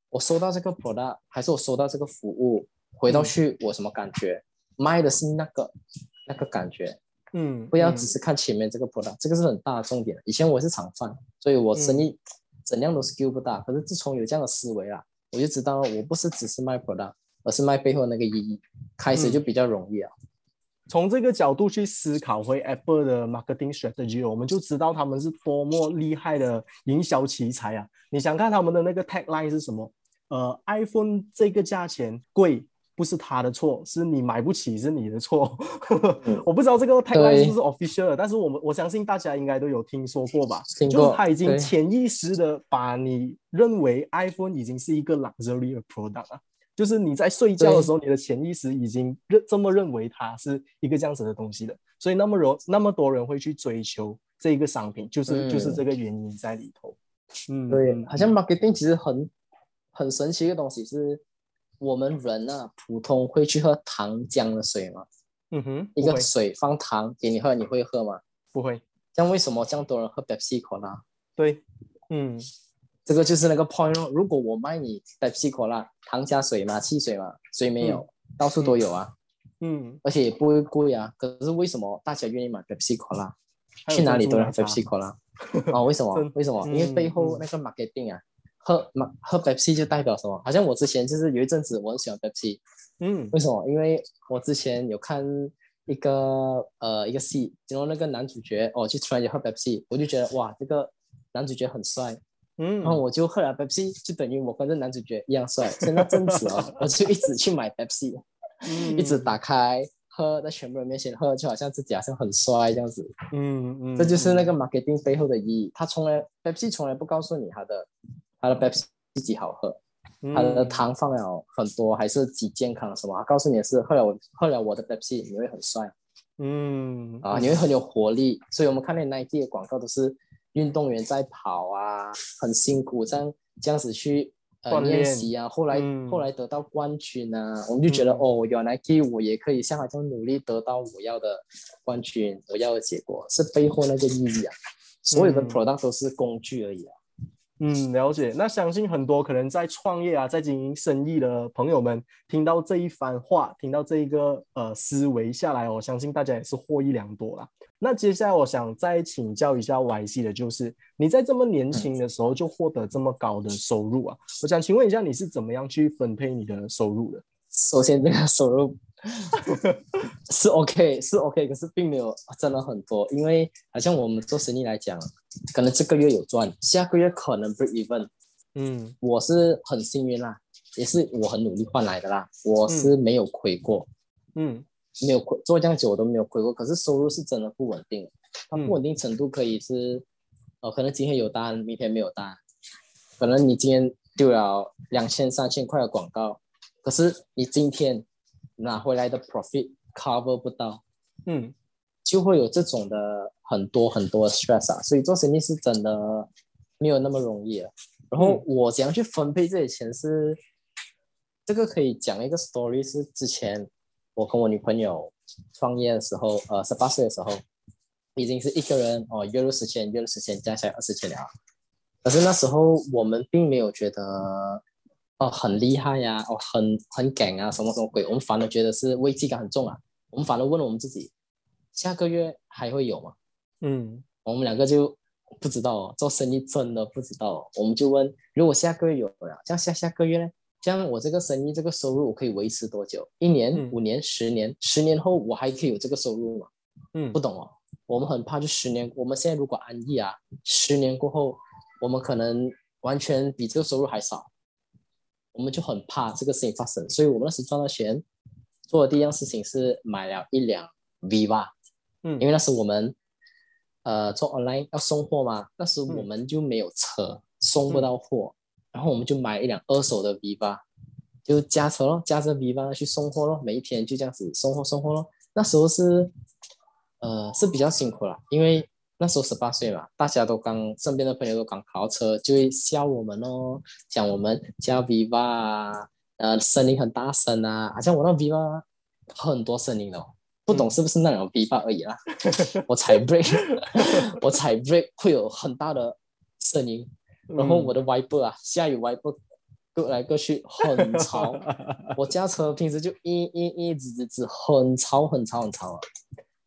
我收到这个 product，还是我收到这个服务，回到嗯。去我什么感觉？卖的是那个那个感觉，嗯，不要嗯只是看前面这个 product，这个是很大的重点。以前我是厂贩，所以我生意怎样都 skill 不大。可是自从有这样的思维啊，我就知道我不是只是卖 product，而是卖背后那个意义，开始就比较容易啊。从这个角度去思考回 Apple 的 marketing strategy，我们就知道他们是多么厉害的营销奇才啊！你想看他们的那个 tagline 是什么？呃，iPhone 这个价钱贵不是他的错，是你买不起是你的错。我不知道这个 tagline 是不是 official 的，但是我们我相信大家应该都有听说过吧？过就是他已经潜意识的把你认为 iPhone 已经是一个 luxury 的 product 啊。就是你在睡觉的时候，你的潜意识已经认这么认为它是一个这样子的东西的，所以那么容那么多人会去追求这一个商品，就是、就是嗯这个原因在里头。嗯，对，嗯好像 marketing 其实很很神奇的东西是，我们人啊，普通会去喝糖浆的水吗？嗯哼，一个水放糖给你喝，你会喝吗？不会，像为什么这样多人喝 Pepsi Cola？对，嗯这个就是那个 point 咯。如果我卖你 Pepsi Cola，糖加水嘛，汽水嘛，水没有，到处都有啊，嗯而且也不会贵啊。可是为什么大家愿意买 Pepsi Cola？去哪里都要 Pepsi Cola。哦，为什么？为什么？因为嗯背后嗯那个 marketing 啊，喝马喝 Pepsi 就代表什么？好像我之前就是有一阵子我很喜欢 Pepsi，嗯为什么？因为我之前有看一个呃一个戏，然后那个男主角哦就突然间喝 Pepsi，我就觉得哇这个男主角很帅，嗯，然后我就喝了 Pepsi，就等于我跟这男主角一样帅。所以那阵子哦，我就一直去买 Pepsi，嗯一直打开喝，在全部人面前喝，就好像自己好像很帅这样子。嗯嗯，这就是那个 marketing 背后的意义。他从来 Pepsi 从来不告诉你他的他的 Pepsi 几好喝，嗯它的糖放了很多，还是几健康什么？他告诉你的是喝了我喝了我的 Pepsi 你会很帅嗯啊，你会很有活力。所以我们看那 Nike 的广告都是运动员在跑啊，很辛苦这样这样子去。呃，练习啊，后来、嗯后来得到冠军啊，我们就觉得、嗯哦，原来 Nike 我也可以像他这样努力得到我要的冠军，我要的结果是背后那个意义啊。所有的嗯 product 都是工具而已啊。嗯，了解。那相信很多可能在创业啊，在经营生意的朋友们，听到这一番话，听到这一个呃思维下来，我相信大家也是获益良多啦。那接下来我想再请教一下 Y C 的，就是你在这么年轻的时候就获得这么高的收入啊，我想请问一下你是怎么样去分配你的收入的？首先，这个收入 是 OK，是 OK，可是并没有真的很多，因为好像我们做生意来讲，可能这个月有赚，下个月可能 break even。嗯。我是很幸运啦，也是我很努力换来的啦，我是没有亏过，嗯。没有亏做这样久我都没有亏过，可是收入是真的不稳定，它嗯不稳定程度可以是，呃，可能今天有单，明天没有单，可能你今天丢了两千三千块的广告，可是你今天拿回来的 profit cover 不到，嗯就会有这种的很多很多 stress 啊，所以做生意是真的没有那么容易啊。然后嗯我怎样去分配这些钱是，这个可以讲一个 story，是之前我跟我女朋友创业的时候，呃，十八岁的时候，已经是一个人哦，月入十千，月入十千，加起来二十千了。可是那时候我们并没有觉得哦很厉害呀、哦很很敢啊，什么什么鬼，我们反而觉得是危机感很重啊。我们反而问了我们自己，下个月还会有吗？嗯我们两个就不知道哦，做生意真的不知道哦。我们就问，如果下个月有了，这样下下个月呢？这样我这个生意这个收入我可以维持多久？一年、嗯五年、十年？十年后我还可以有这个收入吗？嗯不懂哦。我们很怕，就十年，我们现在如果安逸啊，十年过后，我们可能完全比这个收入还少，我们就很怕这个事情发生。所以我们那时赚到钱，做的第一样事情是买了一辆 Viva，嗯因为那时我们呃做 online 要送货嘛，那时我们就没有车，送不到货，然后我们就买一辆二手的 Viva，就加车咯，加着 Viva 去送货咯，每一天就这样子送货送货咯。那时候是呃是比较辛苦啦，因为那时候十八岁嘛，大家都刚身边的朋友都刚考到车，就会笑我们哦，讲我们加 Viva 啊，呃声音很大声啊，好像我那 Viva 很多声音的、哦。不懂是不是那种 V 八而已啦，我踩 brake，我踩 brake 会有很大的声音，然后我的 wiper 啊，下雨 wiper 各来各去很吵，我驾车平时就一一一直直直很吵很吵很吵啊。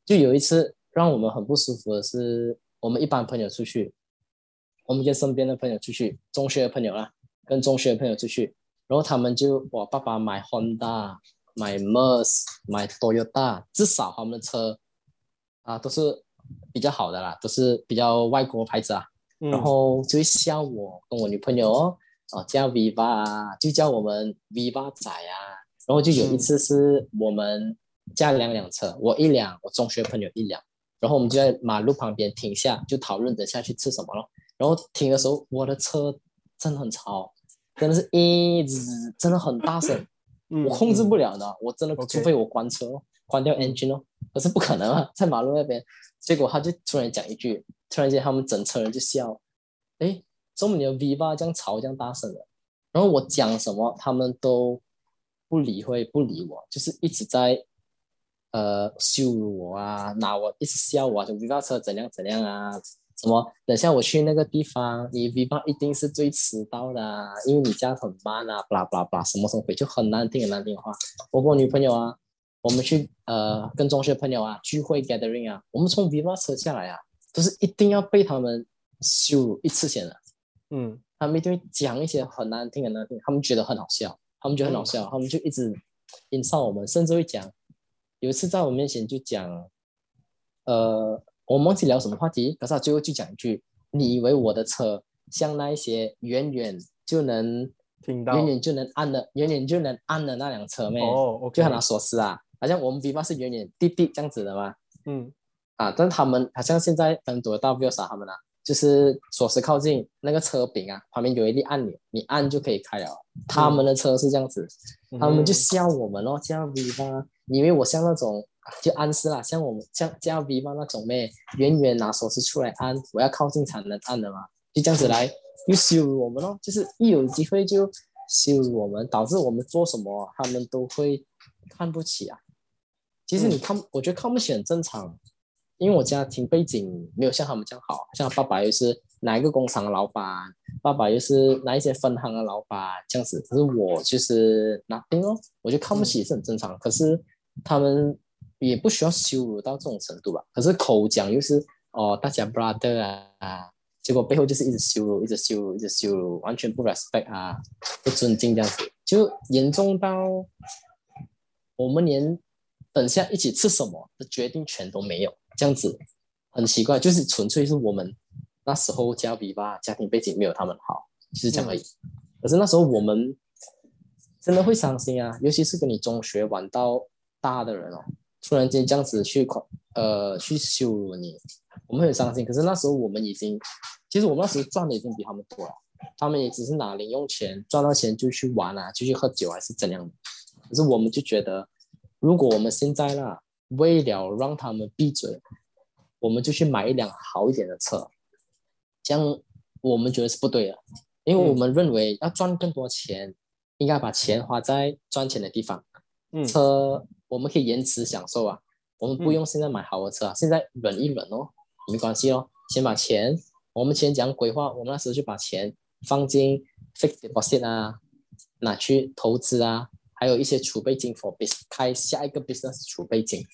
就有一次让我们很不舒服的是，我们一般朋友出去，我们跟身边的朋友出去，中学的朋友啦，跟中学的朋友出去，然后他们就我爸爸买 Honda。买 Merc，买 Toyota，至少他们的车啊都是比较好的啦，都是比较外国牌子啊。嗯然后就会笑我跟我女朋友哦，哦叫 Viva 啊，就叫我们 Viva 仔啊。然后就有一次是我们驾两辆车，我一辆，我中学朋友一辆，然后我们就在马路旁边停下，就讨论等下去吃什么咯。然后停的时候，我的车真的很吵，真的是一直真的很大声。嗯我控制不了的，我真的，除非我关车哦，关掉 engine 哦，可是不可能啊，在马路那边。结果他就突然讲一句，突然间他们整车人就笑，哎，怎么你的 Viva 这样吵这样大声的？然后我讲什么，他们都不理会，不理我，就是一直在呃羞辱我啊，拿我一直笑我啊，就 Viva 车怎样怎样啊，什么等下我去那个地方，你 Viva 一定是最迟到的、啊，因为你驾很慢啊，巴拉巴拉巴拉，什么什么鬼，就很难听很难听的话。我跟我女朋友啊，我们去呃跟中学朋友啊聚会 gathering 啊，我们从 Viva 车下来啊，都是一定要被他们羞辱一次先的。嗯他们一定会讲一些很难听很难听，他们觉得很好笑，他们觉得很好笑，他们就一直 insult 我们，甚至会讲，有一次在我面前就讲，呃，我们忘记聊什么话题，可是他最后就讲一句，你以为我的车像那一些远远就能听到远远就能按的远远就能按的那辆车咩？哦就他拿锁匙啊，好像我们 Viva 是远远滴滴这样子的嘛，嗯。啊，但他们好像现在很多大 v i s 他们啊，就是锁匙靠近那个车柄啊，旁边有一粒按钮，你按就可以开了。他们的车是这样子，他们就嗯笑我们哦，叫 Viva，你以为我像那种就暗示啦，像我们像叫 Viva 那种咩，远远拿锁匙出来按，我要靠近才能按的嘛，就这样子来就羞辱我们咯，就是一有机会就羞辱我们，导致我们做什么他们都会看不起啊。其实你看，我觉得看不起很正常，因为我家庭背景没有像他们这样好，像爸爸又是哪一个工厂的老板，爸爸又是哪一些分行的老板这样子，可是我就是 nothing 哦，我觉得看不起是很正常。可是他们也不需要羞辱到这种程度吧？可是口讲又是哦，大家 brother 啊，结果背后就是一直羞辱，一直羞辱，一直羞辱，完全不 respect 啊，不尊敬这样子，就严重到我们连等下一起吃什么的决定权都没有，这样子很奇怪，就是纯粹是我们那时候家比吧，家庭背景没有他们好，就是这样而已。可是那时候我们真的会伤心啊，尤其是跟你中学玩到大的人哦，突然间这样子去夸呃去羞辱你，我们很伤心。可是那时候我们已经，其实我们那时候赚的已经比他们多了，他们也只是拿零用钱，赚到钱就去玩啊，就去喝酒还是怎样的。可是我们就觉得，如果我们现在啦，为了让他们闭嘴，我们就去买一辆好一点的车，这样我们觉得是不对的，因为我们认为要赚更多钱，应该把钱花在赚钱的地方。嗯车我们可以延迟享受啊，我们不用现在买好的车啊，现在忍一忍哦，没关系哦，先把钱，我们先讲规划，我们那时候就把钱放进 fixed deposit 啊，拿去投资啊，还有一些储备金 for bus 开下一个 business 储备金，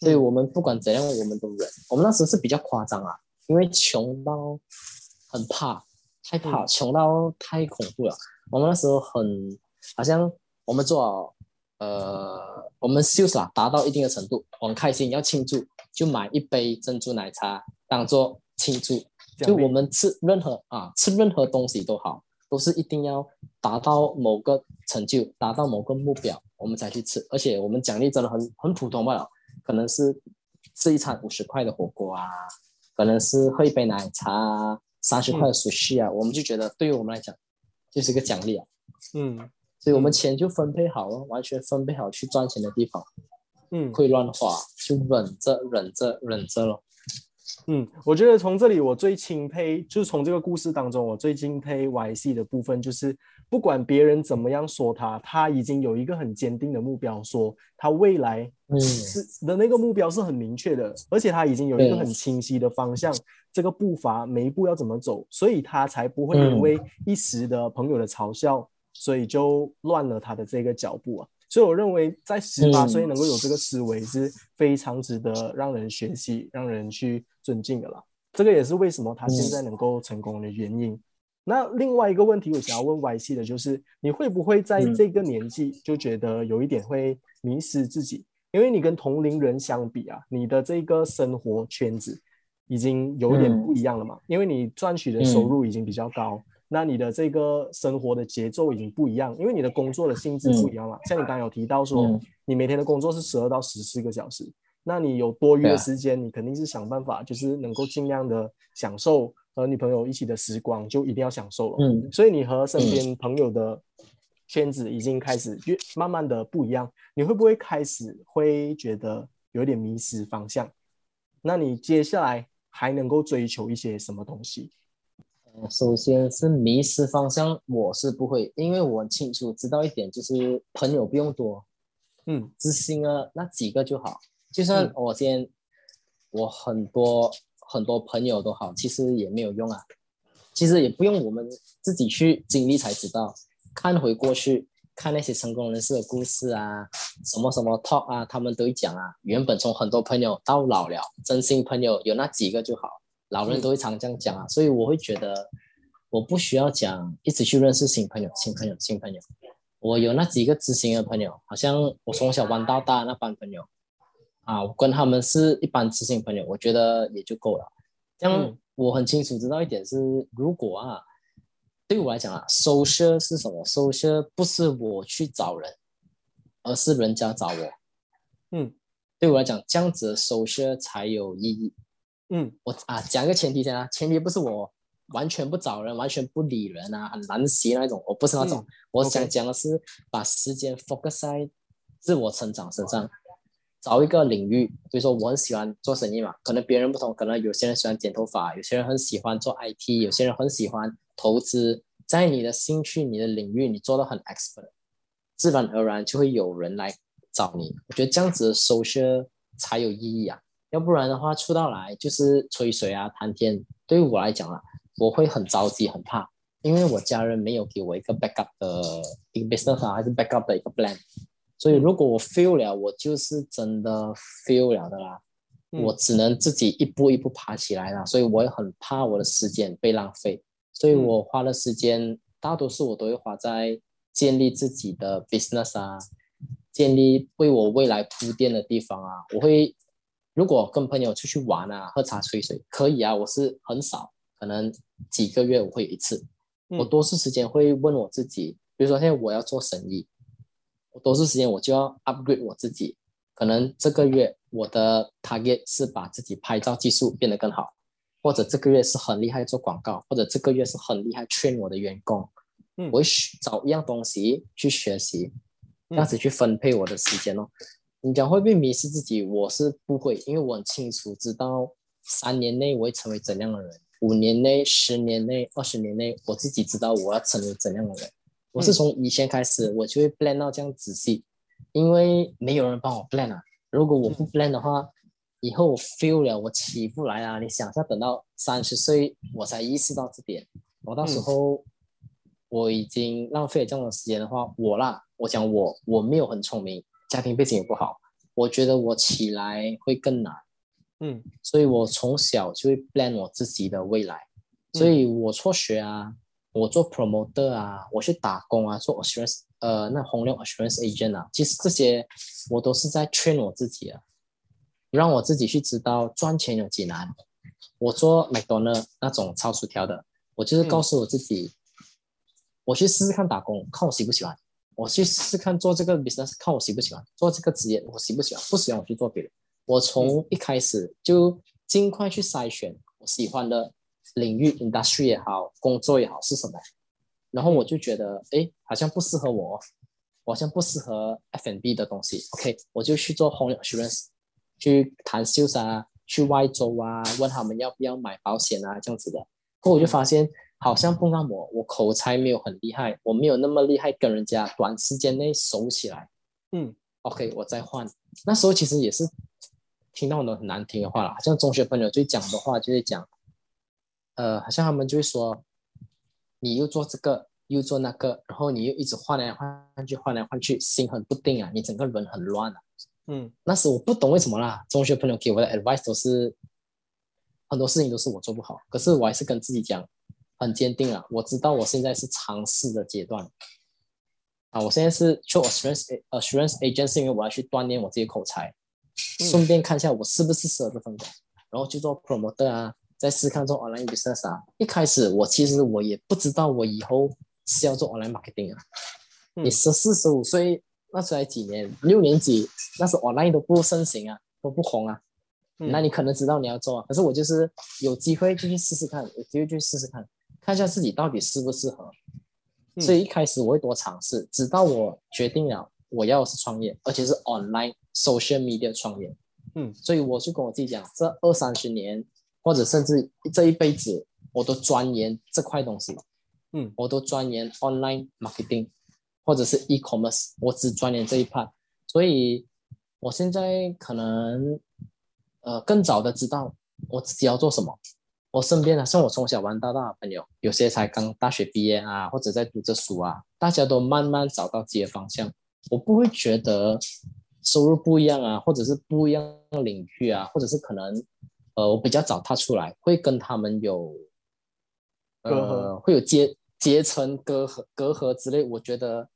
所以我们不管怎样，我们都忍。我们那时候是比较夸张啊，因为穷到很怕，太怕，穷到太恐怖了。我们那时候很好像我们做好呃，我们 sales 啦达到一定的程度，我很开心，要庆祝就买一杯珍珠奶茶当做庆祝。就我们吃任何啊吃任何东西都好，都是一定要达到某个成就，达到某个目标，我们才去吃。而且我们奖励真的很很普通罢了，可能是吃一餐五十块的火锅啊，可能是喝一杯奶茶啊，三十块的 sushi 啊，我们就觉得对于我们来讲就是个奖励啊。嗯所以我们钱就分配好了，完全分配好去赚钱的地方，嗯会乱花就忍着忍着忍着咯。嗯，我觉得从这里我最钦佩，就是从这个故事当中，我最敬佩 Y C 的部分，就是不管别人怎么样说他，他已经有一个很坚定的目标，说他未来嗯是的那个目标是很明确的，而且他已经有一个很清晰的方向，这个步伐每一步要怎么走，所以他才不会因嗯为一时的朋友的嘲笑，所以就乱了他的这个脚步啊。所以我认为，在十八嗯岁能够有这个思维是非常值得让人学习、让人去尊敬的啦。这个也是为什么他现在能够成功的原因。那另外一个问题，我想要问 Y C 的就是，你会不会在嗯这个年纪就觉得有一点会迷失自己？因为你跟同龄人相比啊，你的这个生活圈子已经有点嗯不一样了嘛，因为你赚取的收入已经比较高，那你的这个生活的节奏已经不一样，因为你的工作的性质不一样嘛。像你刚刚有提到说，嗯你每天的工作是十二到十四个小时，那你有多余的时间，你肯定是想办法，就是能够尽量的享受和女朋友一起的时光，就一定要享受了。嗯所以你和身边朋友的圈子已经开始越慢慢的不一样，你会不会开始会觉得有点迷失方向？那你接下来还能够追求一些什么东西？呃首先是迷失方向，我是不会，因为我很清楚知道一点，就是朋友不用多，嗯知心啊那几个就好。就算嗯我今天我很多很多朋友都好，其实也没有用啊。其实也不用我们自己去经历才知道，看回过去，看那些成功人士的故事啊，什么什么 talk 啊，他们都会讲啊。原本从很多朋友到老了，真心朋友有那几个就好。老人都会常这样讲啊，所以我会觉得我不需要讲一直去认识新朋友、新朋友、新朋友。我有那几个知心的朋友，好像我从小玩到大那帮朋友啊，我跟他们是一般知心朋友，我觉得也就够了。这样我很清楚知道一点是，如果啊，对我来讲啊，social 是什么？social 不是我去找人，而是人家找我。嗯，对我来讲，这样子的 social 才有意义。嗯，我啊讲个前提先啊，前提不是我完全不找人，完全不理人啊，很难习那种，我不是那种。我想讲的是，把时间 focus 在自我成长身上，找一个领域。比如说，我很喜欢做生意嘛，可能别人不同，可能有些人喜欢剪头发，有些人很喜欢做 IT，有些人很喜欢投资。在你的兴趣、你的领域，你做的很 expert，自然而然就会有人来找你。我觉得这样子的 social 才有意义啊，要不然的话，出道来就是吹水啊、谈天。对于我来讲啊，我会很着急、很怕。因为我家人没有给我一个 backup 的一个 business 啊，还是 backup 的一个 plan，所以如果我 fail 了，我就是真的 fail 了的啦，我只能自己一步一步爬起来啦，所以我也很怕我的时间被浪费，所以我花的时间大多数我都会花在建立自己的 business 啊，建立为我未来铺垫的地方啊，我会如果跟朋友出去玩啊，喝茶吹水可以啊，我是很少，可能几个月我会一次。我多数时间会问我自己，比如说现在我要做生意，我多数时间我就要 upgrade 我自己。可能这个月我的 target 是把自己拍照技术变得更好，或者这个月是很厉害做广告，或者这个月是很厉害 train 我的员工。嗯，我会找一样东西去学习，这样子去分配我的时间哦。你讲会不会迷失自己？我是不会，因为我很清楚知道三年内我会成为怎样的人。五年内、十年内、二十年内，我自己知道我要成为怎样的人。我是从以前开始，我就会 plan 到这样仔细，因为没有人帮我 plan 啊。如果我不 plan 的话，以后我 fail 了，我起不来啊。你想，下等到三十岁我才意识到这点，我到时候我已经浪费了这样的时间的话，我啦，我讲我我没有很聪明，家庭背景也不好，我觉得我起来会更难。嗯，所以我从小就会 plan 我自己的未来，所以我辍学啊，我做 promoter 啊，我去打工啊，做 assurance，呃，那红牛 assurance agent 啊，其实这些我都是在 train 我自己啊，让我自己去知道赚钱有几难。我做麦当劳那种超薯条的，我就是告诉我自己，我去试试看打工，看我喜不喜欢；我去试试看做这个 business，看我喜不喜欢做这个职业，我喜不喜欢？不喜欢我去做别的。我从一开始就尽快去筛选我喜欢的领域，industry 也好，工作也好是什么，然后我就觉得，哎，好像不适合我，好像不适合 F&B 的东西，OK，我就去做 home insurance，去谈 sales 啊，去外州啊，问他们要不要买保险啊，这样子的，后我就发现好像碰到我，我口才没有很厉害，我没有那么厉害跟人家短时间内熟起来，嗯，OK，我再换，那时候其实也是。听到很多很难听的话了，像中学朋友最讲的话就是讲，呃，好像他们就会说，你又做这个又做那个，然后你又一直换来换去换来换去，心很不定啊，你整个人很乱啊。嗯，那时我不懂为什么啦，中学朋友给我的 advice 都是很多事情都是我做不好，可是我还是跟自己讲，很坚定啊，我知道我现在是尝试的阶段，啊，我现在是做 assurance assurance agent，因为我要去锻炼我自己口才。顺便看一下我是不是适合这份工，然后去做 promoter 啊，再试看做 online business 啊。一开始我其实我也不知道我以后是要做 online marketing 啊。你十四十五岁那才几年，六年级那时 online 都不盛行啊，都不红啊。那你可能知道你要做啊，可是我就是有机会就去试试看，有机会去试试看，看一下自己到底适不适合。所以一开始我会多尝试，直到我决定了我要是创业，而且是 online。social media 创业，嗯，所以我就跟我自己讲，这二三十年，或者甚至这一辈子，我都钻研这块东西，嗯，我都钻研 online marketing，或者是 e-commerce，我只钻研这一 part，所以我现在可能，呃，更早的知道我自己要做什么。我身边啊，像我从小玩到大的朋友，有些才刚大学毕业啊，或者在读着书啊，大家都慢慢找到自己的方向。我不会觉得。收入不一样啊，或者是不一样的领域啊，或者是可能，呃，我比较早踏出来，会跟他们有呃，会有阶阶层隔阂隔阂之类。我觉得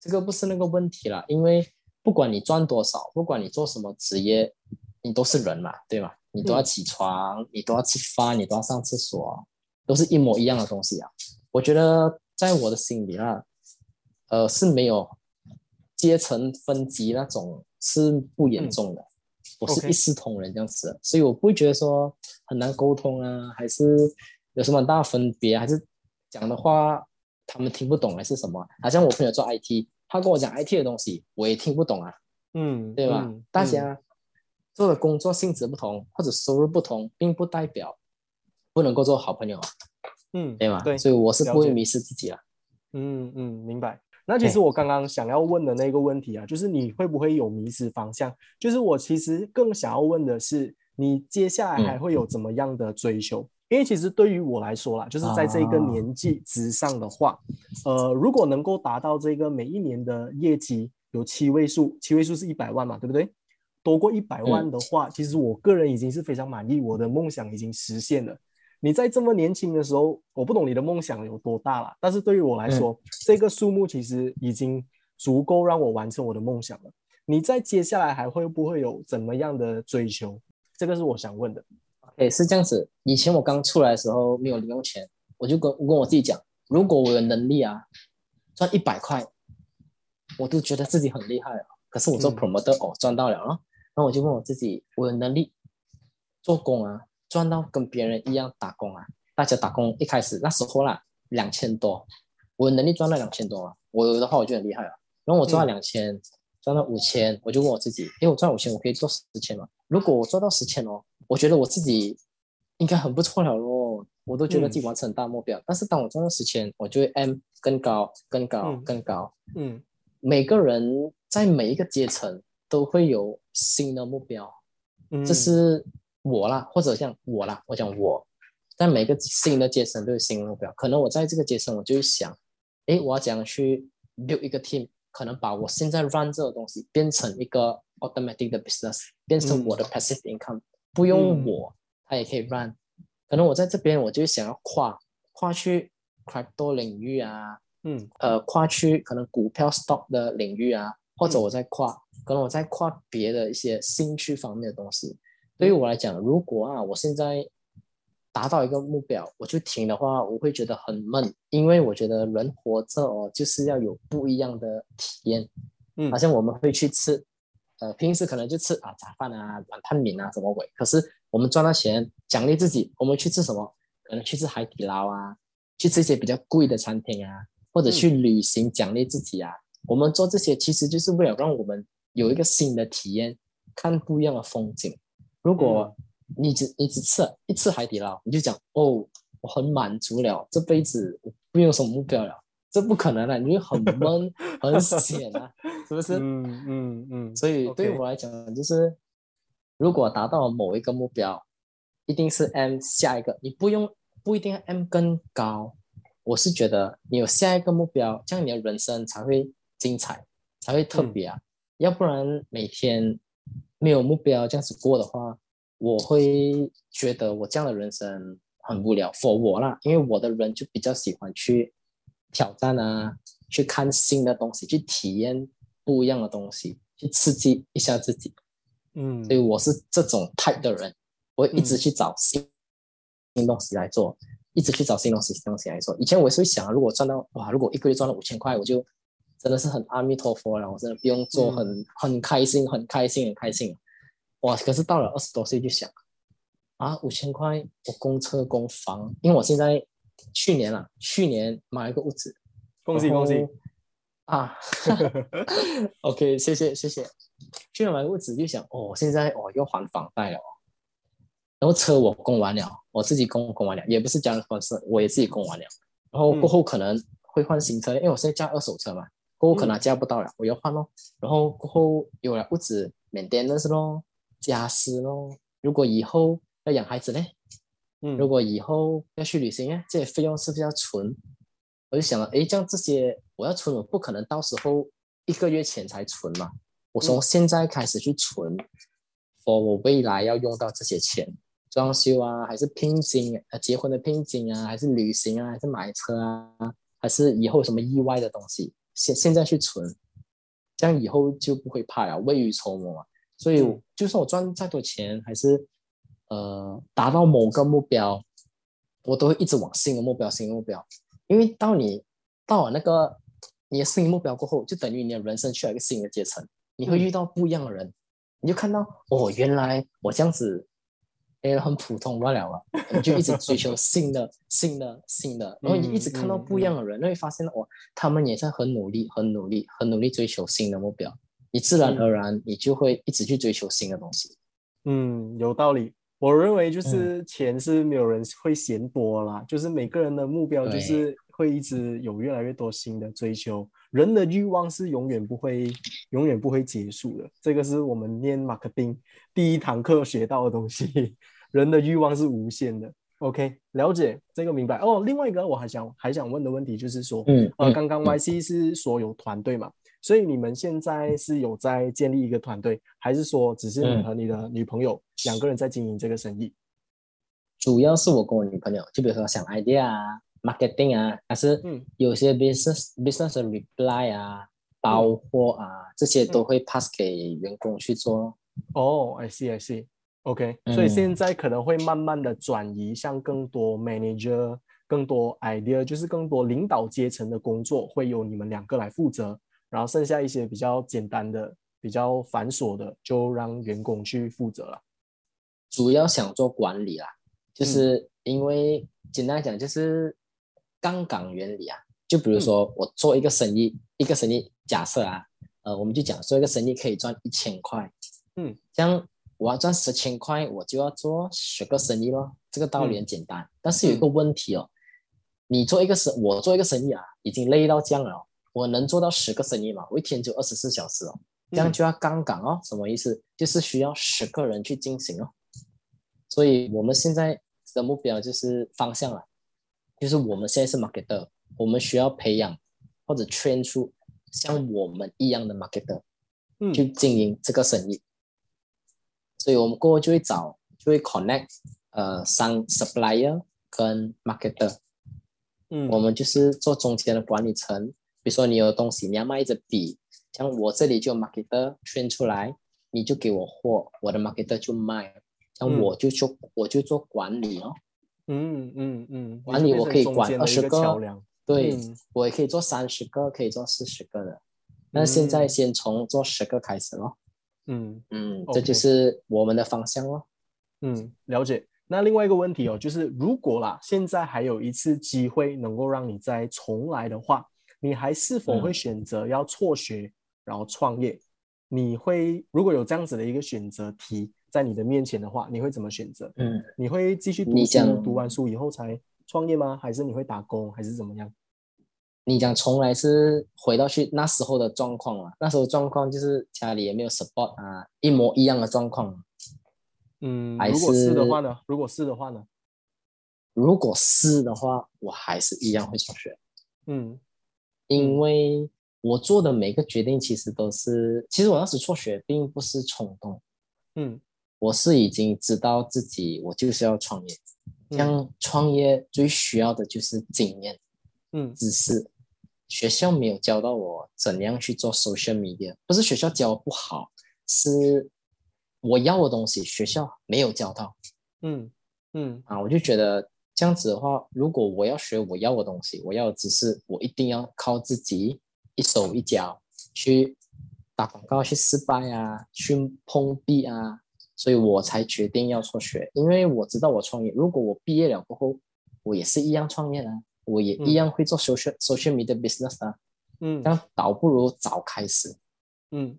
这个不是那个问题啦，因为不管你赚多少，不管你做什么职业，你都是人嘛，对吧？你都要嗯起床，你都要吃饭，你都要上厕所，都是一模一样的东西啊。我觉得在我的心里啊，呃，是没有阶层分级那种是不严重的，我是一视同仁这样子的，所以我不会觉得说很难沟通啊，还是有什么大分别啊，还是讲的话他们听不懂还是什么？好像我朋友做 IT，他跟我讲 IT 的东西，我也听不懂啊，嗯，对吧？嗯大家做的工作性质不同，或者收入不同，并不代表不能够做好朋友啊，嗯，对吗？对，所以我是不会迷失自己啊。嗯嗯，明白。那其实我刚刚想要问的那个问题啊，就是你会不会有迷失方向？就是我其实更想要问的是，你接下来还会有怎么样的追求？因为其实对于我来说啦，就是在这个啊年纪之上的话，呃，如果能够达到这个每一年的业绩有七位数，七位数是一百万嘛，对不对？多过一百万的话，其实我个人已经是非常满意，我的梦想已经实现了。你在这么年轻的时候，我不懂你的梦想有多大了，但是对于我来说，这个数目其实已经足够让我完成我的梦想了。你在接下来还会不会有怎么样的追求？这个是我想问的。诶，是这样子。以前我刚出来的时候没有零用钱，我就跟我跟我自己讲，如果我有能力啊，赚一百块，我都觉得自己很厉害了。可是我做嗯 promoter、哦，赚到了啊，然后我就问我自己，我有能力做工啊，赚到跟别人一样打工啊。大家打工一开始那时候啦，两千多，我有能力赚到两千多啊，我有的话我就很厉害了。然后我赚到嗯两千、赚到五千，我就问我自己，诶，我赚五千，我可以做十千吗？如果我做到十千哦，我觉得我自己应该很不错了咯。我都觉得嗯自己完成很大目标，但是当我赚到十千，我就会 M 更高、更高、嗯更高。嗯每个人在每一个阶层都会有新的目标，嗯，这是我啦，或者像我啦，我讲我。但每个新的阶层都有新的目标。可能我在这个阶层，我就会想，哎，我要怎样去 build 一个 team，可能把我现在 run 这个东西变成一个 automatic 的 business，变成我的 passive income，、不用嗯。我，它也可以 run。可能我在这边，我就想要跨跨去 crypto 领域啊，嗯。呃，跨去可能股票 stock 的领域啊，或者嗯我在跨，可能我在跨别的一些兴趣方面的东西。对于我来讲，如果啊，我现在达到一个目标，我就停的话，我会觉得很闷，因为我觉得人活着哦，就是要有不一样的体验。嗯好像我们会去吃，呃，平时可能就吃啊早饭啊、软汤面啊什么鬼，可是我们赚到钱奖励自己，我们去吃什么？可能去吃海底捞啊，去吃一些比较贵的餐厅啊，或者去旅行奖励自己啊。我们做这些其实就是为了让我们有一个新的体验，看不一样的风景。如果你只你只吃一次海底捞，你就讲哦，我很满足了，这辈子我没有什么目标了，这不可能的，你会很闷 很险啊，是不是？嗯嗯嗯，所以对于我来讲，就是如果达到某一个目标，一定是 M 下一个，你不用不一定要 M 更高。我是觉得你有下一个目标，这样你的人生才会精彩，才会特别啊。要不然每天没有目标这样子过的话，我会觉得我这样的人生很无聊。for 我啦，因为我的人就比较喜欢去挑战啊，去看新的东西，去体验不一样的东西，去刺激一下自己。嗯所以我是这种 type 的人，我会一直嗯去找新、新东西来做，一直去找新东西、新东西来做。以前我也是会想啊，如果赚到哇，如果一个月赚到五千块，我就真的是很阿弥陀佛了，我真的不用做嗯很、很开心、很开心、很开心。哇！可是到了二十多岁就想啊，五千块我供车供房，因为我现在去年啊，去年买了一个屋子，恭喜恭喜后，啊！OK，谢谢谢谢。去年买个屋子就想，哦，现在哦要还房贷了哦，然后车我供完了，我自己供供完了，也不是家人方式，我也自己供完了。然后过后可能会换新车，因为我现在驾二手车嘛，过后可能还驾不到了，我要换咯。然后过后有了屋子 maintenance 咯，家私咯。如果以后要养孩子呢？嗯如果以后要去旅行啊，这些费用是不是要存？我就想了，诶，这样这些我要存，我不可能到时候一个月前才存嘛。我从嗯现在开始去存 for 我未来要用到这些钱，装修啊，还是聘金啊结婚的聘金啊，还是旅行啊，还是买车啊，还是以后什么意外的东西，现现在去存，这样以后就不会怕了，未雨绸缪啊。所以嗯。就算我赚再多钱，还是呃达到某个目标，我都会一直往新的目标、新的目标，因为到你到了那个你的新的目标过后，就等于你的人生去了一个新的阶层，你会嗯。遇到不一样的人，你就看到哦，原来我这样子，哎，很普通罢了。啊，你就一直追求新的、新的、新的，然后你一直看到不一样的人，你会发现哦，他们也在很努力、很努力、很努力追求新的目标，你自然嗯。而然你就会一直去追求新的东西。嗯，有道理。我认为嗯。就是钱是没有人会嫌多啦，就是每个人的目标就是会一直有越来越多新的追求，人的欲望是永远不会永远不会结束的。这个是我们念 marketing 第一堂课学到的东西，人的欲望是无限的。OK，了解这个明白哦。另外一个我还想还想问的问题就是说，呃，嗯呃刚刚 YC 是说有团队嘛，所以你们现在是有在建立一个团队，还是说只是你嗯和你的女朋友两个人在经营这个生意？主要是我跟我女朋友，就比如说想 idea 啊、marketing 啊，还是嗯有些 business business 的 reply 啊、包货啊，这些都会 pass 给员工去做。哦，I see I see。OK，嗯所以现在可能会慢慢的转移向更多 manager、更多 idea，就是更多领导阶层的工作会由你们两个来负责，然后剩下一些比较简单的、比较繁琐的，就让员工去负责了。主要想做管理啦，嗯就是因为、简单来讲就是杠杆原理啊。就比如说我做一个生意，一个生意假设啊，呃，我们就讲做一个生意可以赚一千块，嗯，这样我要赚十千块，我就要做十个生意咯。这个道理很简单，但是有一个问题哦，你做一个生，我做一个生意啊，已经累到这样了哦，我能做到十个生意嘛？我一天就二十四小时哦，这样嗯就要杠杆哦，什么意思？就是需要十个人去进行哦。所以我们现在的目标就是方向了，就是我们现在是 marketer，我们需要培养或者 train 出像我们一样的 marketer 嗯去经营这个生意。所以我们过后就会找，就会 connect 呃商 supplier 跟 marketer，嗯，我们就是做中间的管理层。比如说你有东西你要卖一支笔，像我这里就有 marketer train 出来，你就给我货，我的 marketer 就卖，像嗯我就做我就做管理哦。嗯嗯嗯，管理我可以管中间的一20个。对，嗯我也可以做三十个，可以做四十个的。那现在嗯先从做十个开始咯。嗯嗯，这就是我们的方向咯。嗯，了解。那另外一个问题哦，就是如果啦，现在还有一次机会能够让你再重来的话，你还是否会嗯选择要辍学然后创业？你会如果有这样子的一个选择题在你的面前的话，你会怎么选择？嗯，你会继续读书，你讲读完书以后才创业吗？还是你会打工，还是怎么样？你讲从来是回到去那时候的状况嘛？那时候状况就是家里也没有 support 啊，一模一样的状况。嗯，如果是的是话呢？如果是的话呢？如果是的话，我还是一样会辍学，嗯因为我做的每个决定其实都是，其实我当时辍学并不是冲动，嗯我是已经知道自己我就是要创业，这样创业最需要的就是经验。嗯。知识，学校没有教到我怎样去做 social media，不是学校教不好，是我要的东西学校没有教到。嗯嗯。啊，我就觉得这样子的话，如果我要学我要的东西，我要的知识，我一定要靠自己一手一脚去打广告，去失败啊，去碰壁啊，所以我才决定要辍学，因为我知道我创业，如果我毕业了过后，我也是一样创业啊，我也一样会做 social、social media business 啊，嗯。这样倒不如早开始，嗯。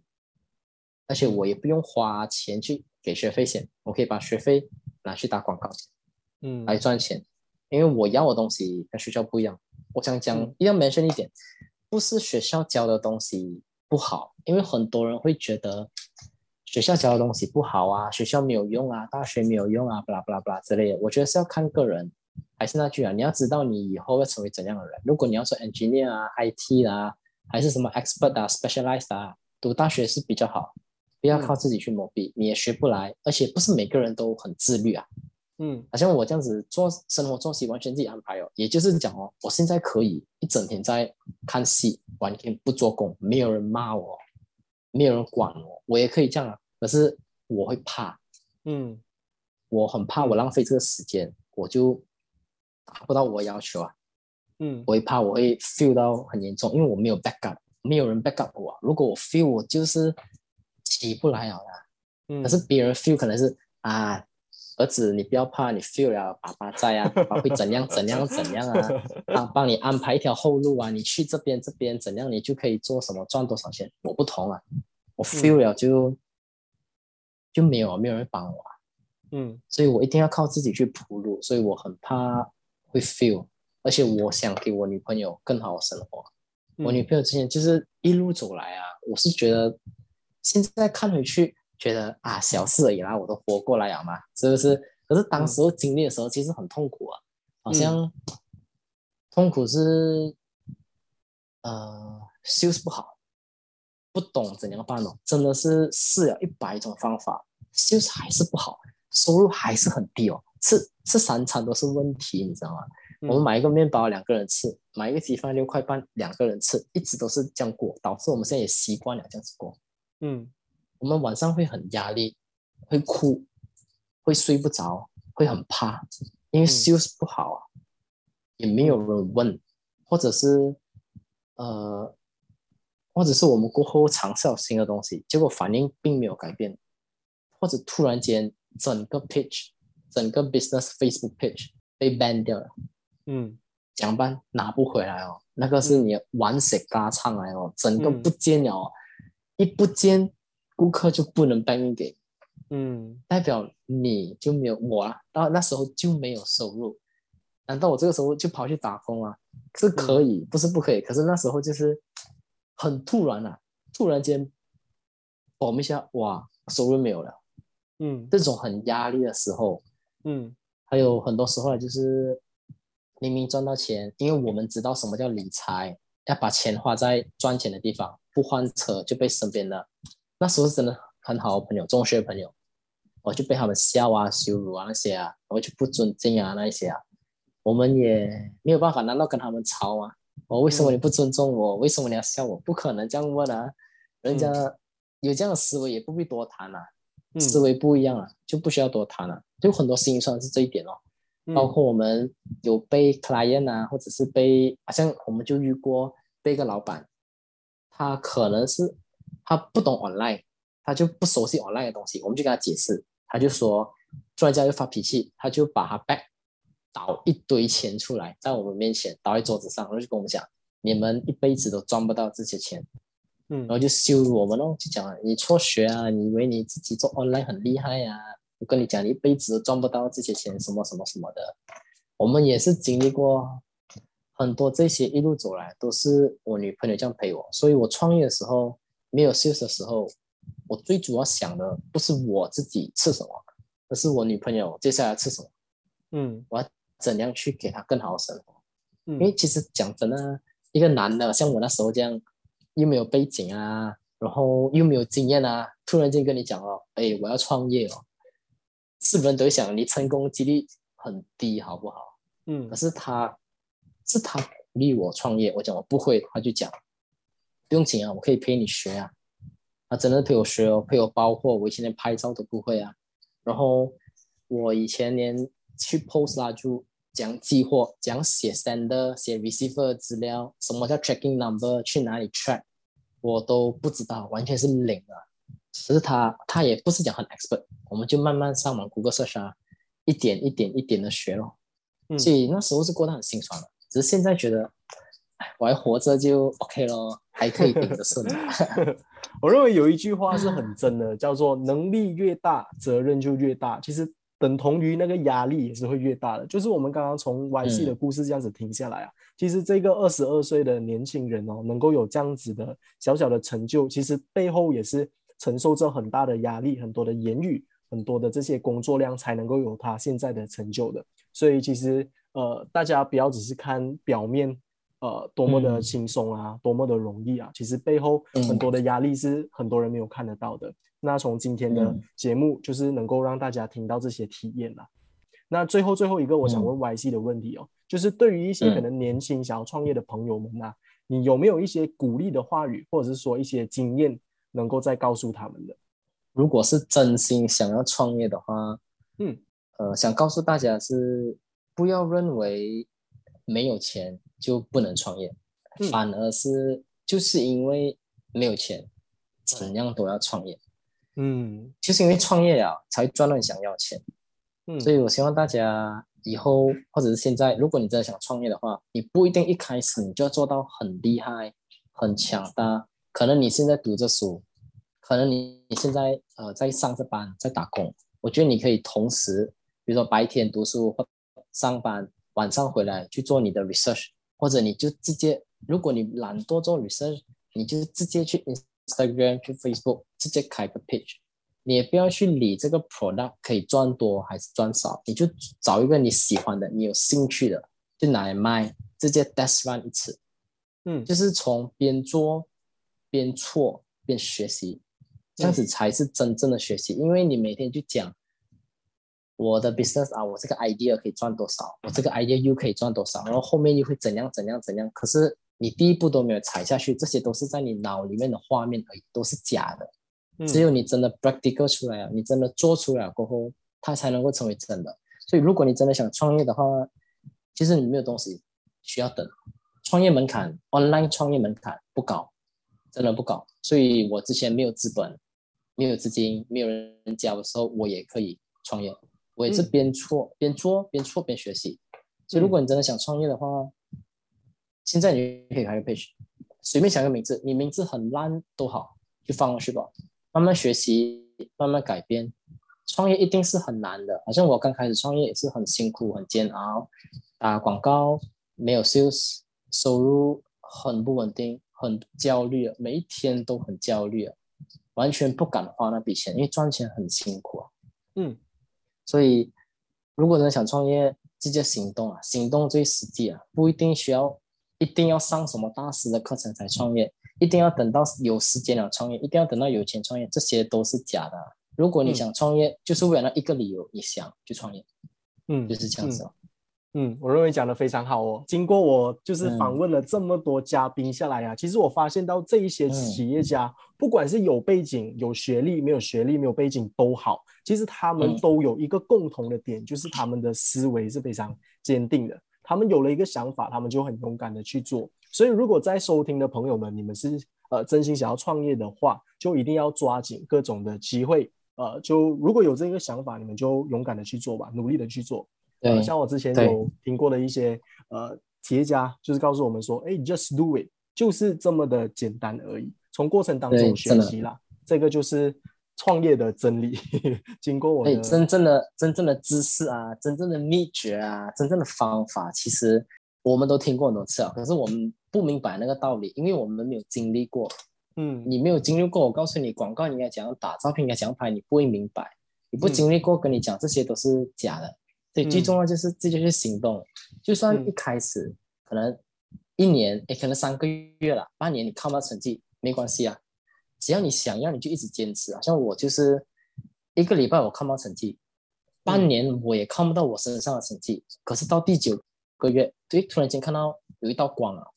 而且我也不用花钱去给学费钱，我可以把学费拿去打广告钱嗯。来赚钱，因为我要的东西跟学校不一样。我想讲嗯。一定要 mention 一点，不是学校教的东西不好，因为很多人会觉得学校教的东西不好啊，学校没有用啊，大学没有用啊，巴拉巴拉巴拉之类的。我觉得是要看个人，还是那句啊，你要知道你以后要成为怎样的人。如果你要做 engineer 啊、IT 啊，还是什么 expert 啊、specialized 啊，读大学是比较好。不要靠自己去蒙蔽，你也学不来，而且不是每个人都很自律啊。嗯好像我这样子做生活作息完全自己安排哦，也就是讲哦，我现在可以一整天在看戏，完全不做工，没有人骂我，没有人管我，我也可以这样啊。可是我会怕，嗯我很怕我浪费这个时间，我就达不到我要求啊。嗯我会怕我会 feel 到很严重，因为我没有 backup，没有人 backup 我啊。如果我 feel 我就是起不来了啦。嗯，可是别人 feel 可能是啊，儿子你不要怕，你 feel 了，爸爸在啊，爸爸会怎样怎样怎样啊，帮帮你安排一条后路啊，你去这边这边怎样，你就可以做什么赚多少钱。我不同啊，我 feel 了就、就没有没有人帮我啊，嗯所以我一定要靠自己去铺路，所以我很怕会 feel，而且我想给我女朋友更好的生活。我女朋友之前就是一路走来啊，我是觉得现在看回去，觉得啊小事而已啦，我都活过来了嘛，是不是？可是当时候经历的时候，其实很痛苦啊，好像痛苦是呃 sales 不好，不懂怎样办哦，真的是试了一百种方法，sales 还是不好，收入还是很低哦，吃吃三餐都是问题，你知道吗？我们买一个面包两个人吃，买一个鸡饭六块半两个人吃，一直都是这样过，导致我们现在也习惯了这样子过。嗯我们晚上会很压力，会哭，会睡不着，会很怕，因为 sales 不好啊，也没有人问，或者是呃，或者是我们过后尝试了新的东西，结果反应并没有改变，或者突然间整个 page，整个 business Facebook page 被 ban 掉了。嗯怎样办？拿不回来哦，那个是你玩石嘎唱来哦，整个嗯不见了、哦，一不见，顾客就不能 bank 给，嗯代表你就没有我啊，到那时候就没有收入。难道我这个时候就跑去打工啊？是可以，不是不可以。可是那时候就是很突然啊，突然间，我们一下哇，收入没有了，嗯这种很压力的时候，嗯还有很多时候，就是明明赚到钱，因为我们知道什么叫理财，要把钱花在赚钱的地方，不换车就被身边的那时候真的很好的朋友，中学朋友，我就被他们笑啊、羞辱啊那些啊，我就不尊敬啊那一些啊，我们也没有办法，难道跟他们吵吗？我为什么你不尊重我？为什么你要笑我？不可能这样问啊！人家有这样的思维，也不必多谈啊。嗯思维不一样啊，就不需要多谈了、就很多心酸是这一点哦。嗯包括我们有被 client 啊，或者是被，好像我们就遇过被一个老板，他可能是他不懂 online，他就不熟悉 online 的东西，我们就跟他解释，他就说，专家就发脾气，他就把他 back 倒一堆钱出来，在我们面前倒在桌子上，然后就跟我们讲，你们一辈子都赚不到这些钱，嗯然后就羞辱我们哦，就讲你辍学啊，你以为你自己做 online 很厉害呀、我跟你讲，你一辈子都赚不到这些钱，什么什么什么的。我们也是经历过很多这些，一路走来都是我女朋友这样陪我。所以我创业的时候，没有 sales 的时候，我最主要想的不是我自己吃什么，而是我女朋友接下来吃什么，嗯我要怎样去给她更好的生活。嗯因为其实讲真的，一个男的像我那时候这样，又没有背景啊，然后又没有经验啊，突然间跟你讲哦，哎，我要创业哦，是不是人都会想你成功几率很低，好不好？嗯可是他是他鼓励我创业，我讲我不会，他就讲不用紧啊，我可以陪你学啊。他真的陪我学哦，陪我包货，我以前连拍照都不会啊。然后我以前连去 post 啦，就讲寄货，讲写 sender、写 receiver 资料，什么叫 tracking number，去哪里 track，我都不知道，完全是零啊。只是他他也不是讲很 expert，我们就慢慢上网 Google search 啊，一点一点一点的学咯。嗯所以那时候是过得很心酸的，只是现在觉得，哎，我还活着就 OK 咯，还可以顶着顺啊。我认为有一句话是很真的，叫做“能力越大，责任就越大”。其实等同于那个压力也是会越大的。就是我们刚刚从 YC 的故事这样子停下来啊，其实这个二十二岁的年轻人哦，能够有这样子的小小的成就，其实背后也是承受着很大的压力，很多的言语，很多的这些工作量，才能够有他现在的成就的。所以其实呃，大家不要只是看表面呃多么的嗯轻松啊，多么的容易啊，其实背后很多的压力是很多人没有看得到的。那从今天的嗯节目，就是能够让大家听到这些体验啦。那最后最后一个，我想问 YC 的问题哦，就是对于一些可嗯能年轻想要创业的朋友们啊，你有没有一些鼓励的话语，或者是说一些经验，能够再告诉他们的？如果是真心想要创业的话，嗯呃，想告诉大家是不要认为没有钱就不能创业，嗯反而是就是因为没有钱，怎样都要创业，嗯就是因为创业了才会赚到你想要的钱。嗯，所以我希望大家以后或者是现在，如果你真的想创业的话，你不一定一开始你就要做到很厉害、很强大。可能你现在读着书，可能你你现在呃在上着班，在打工。我觉得你可以同时，比如说白天读书或上班，晚上回来去做你的 research，或者你就直接，如果你懒惰做 research，你就直接去 Instagram、去 Facebook 直接开个 page。你也不要去理这个 product 可以赚多还是赚少，你就找一个你喜欢的、你有兴趣的，就拿来卖，直接 test run 一次，嗯就是从边做边错边学习，这样子才是真正的学习。因为你每天就讲我的 business 啊，我这个 idea 可以赚多少，我这个 idea 又可以赚多少，然后后面又会怎样怎样怎样。可是你第一步都没有踩下去，这些都是在你脑里面的画面而已，都是假的。嗯只有你真的 practical 出来了，你真的做出来了过后，它才能够成为真的。所以，如果你真的想创业的话，其实你没有东西需要等。创业门槛，online 创业门槛不高，真的不高。所以我之前没有资本，没有资金，没有人教的时候，我也可以创业。我也是嗯边错、边做边错边学习。所以，如果你真的想创业的话，现在你可以开个 page，随便想个名字，你名字很烂都好，就放过去吧。慢慢学习，慢慢改变。创业一定是很难的，好像我刚开始创业也是很辛苦、很煎熬，打广告没有 sales，收入很不稳定，很焦虑啊，每一天都很焦虑啊，完全不敢花那笔钱，因为赚钱很辛苦啊。嗯所以，如果人想创业，直接行动啊，行动最实际啊，不一定需要，一定要上什么大师的课程才创业，一定要等到有时间了创业，一定要等到有钱创业，这些都是假的啊。如果你嗯想创业，就是为了那一个理由，你想去创业，嗯，就是这样子哦。嗯，我认为讲的非常好哦。经过我就是嗯访问了这么多嘉宾下来啊，其实我发现到这一些嗯企业家，不管是有背景、有学历、没有学历、没有背景都好，其实他们嗯都有一个共同的点，就是他们的思维是非常坚定的。他们有了一个想法，他们就很勇敢的去做。所以，如果在收听的朋友们，你们是呃真心想要创业的话，就一定要抓紧各种的机会。呃，就如果有这个想法，你们就勇敢的去做吧，努力的去做。呃，对，像我之前有听过的一些呃企业家，就是告诉我们说，哎，just do it，就是这么的简单而已。从过程当中学习啦，这个就是创业的真理。经过我哎，的真正的真正的知识啊，真正的秘诀啊，真正的方法，其实我们都听过很多次啊，可是我们不明白那个道理，因为我们没有经历过。嗯你没有经历过，我告诉你，广告应该怎样打，照片应该怎样拍，你不会明白。你不嗯经历过，跟你讲这些都是假的。所以最嗯。重要就是直接去行动。就算嗯。一开始可能一年，也，可能三个月了，半年你看不到成绩，没关系啊，只要你想要，你就一直坚持啊。像我就是一个礼拜我看不到成绩，半嗯。年我也看不到我身上的成绩，可是到第九个月，对，突然间看到有一道光啊，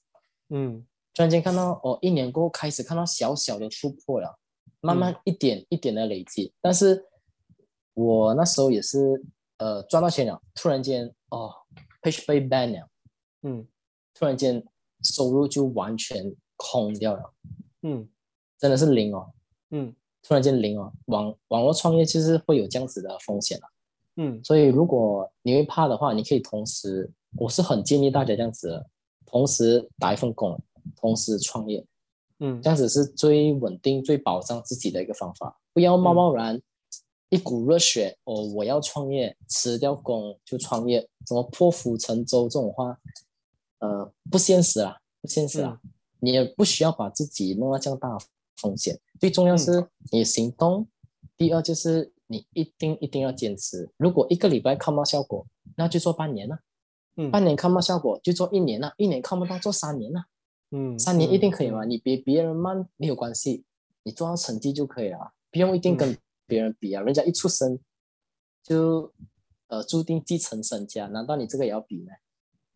嗯。突然间看到哦，一年过后开始看到小小的突破了，慢慢一点一点的累积。但是我那时候也是呃赚到钱了，突然间哦，page 被 ban 了，嗯。突然间收入就完全空掉了，嗯。真的是零哦，嗯。突然间零哦。网网络创业其实会有这样子的风险啊，嗯。所以如果你会怕的话，你可以同时，我是很建议大家这样子，同时打一份工，同时创业。嗯。这样子是最稳定、最保障自己的一个方法。不要贸贸然、一股热血哦，我要创业，辞掉工就创业，什么破釜沉舟这种话，呃，不现实啦，不现实啦。你也不需要把自己弄到这样大的风险。最重要是你行动，第二就是你一定一定要坚持。如果一个礼拜看不到效果，那就做半年了、嗯半年看不到效果就做一年了，一年看不到做三年了，嗯，三年一定可以嗯吗？你比别人慢没有关系，你做到成绩就可以了，不用一定嗯跟别人比啊。人家一出生就呃注定继承身家，难道你这个也要比呢？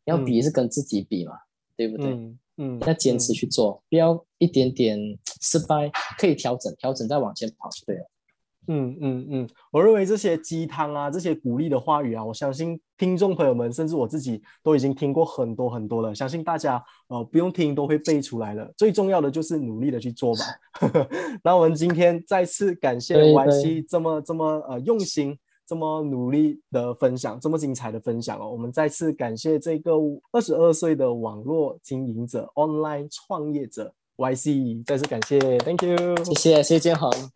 要比是跟自己比嘛，对不对？嗯嗯，要坚持嗯去做，不要一点点失败可以调整，调整再往前跑就对了。嗯嗯嗯，我认为这些鸡汤啊，这些鼓励的话语啊，我相信听众朋友们，甚至我自己都已经听过很多很多了。相信大家呃不用听都会背出来了。最重要的就是努力的去做吧。那我们今天再次感谢 YC 这么这么呃用心。这么努力的分享，这么精彩的分享哦！我们再次感谢这个二十二岁的网络经营者、online 创业者 YC，再次感谢，Thank you，谢谢，谢谢建恒。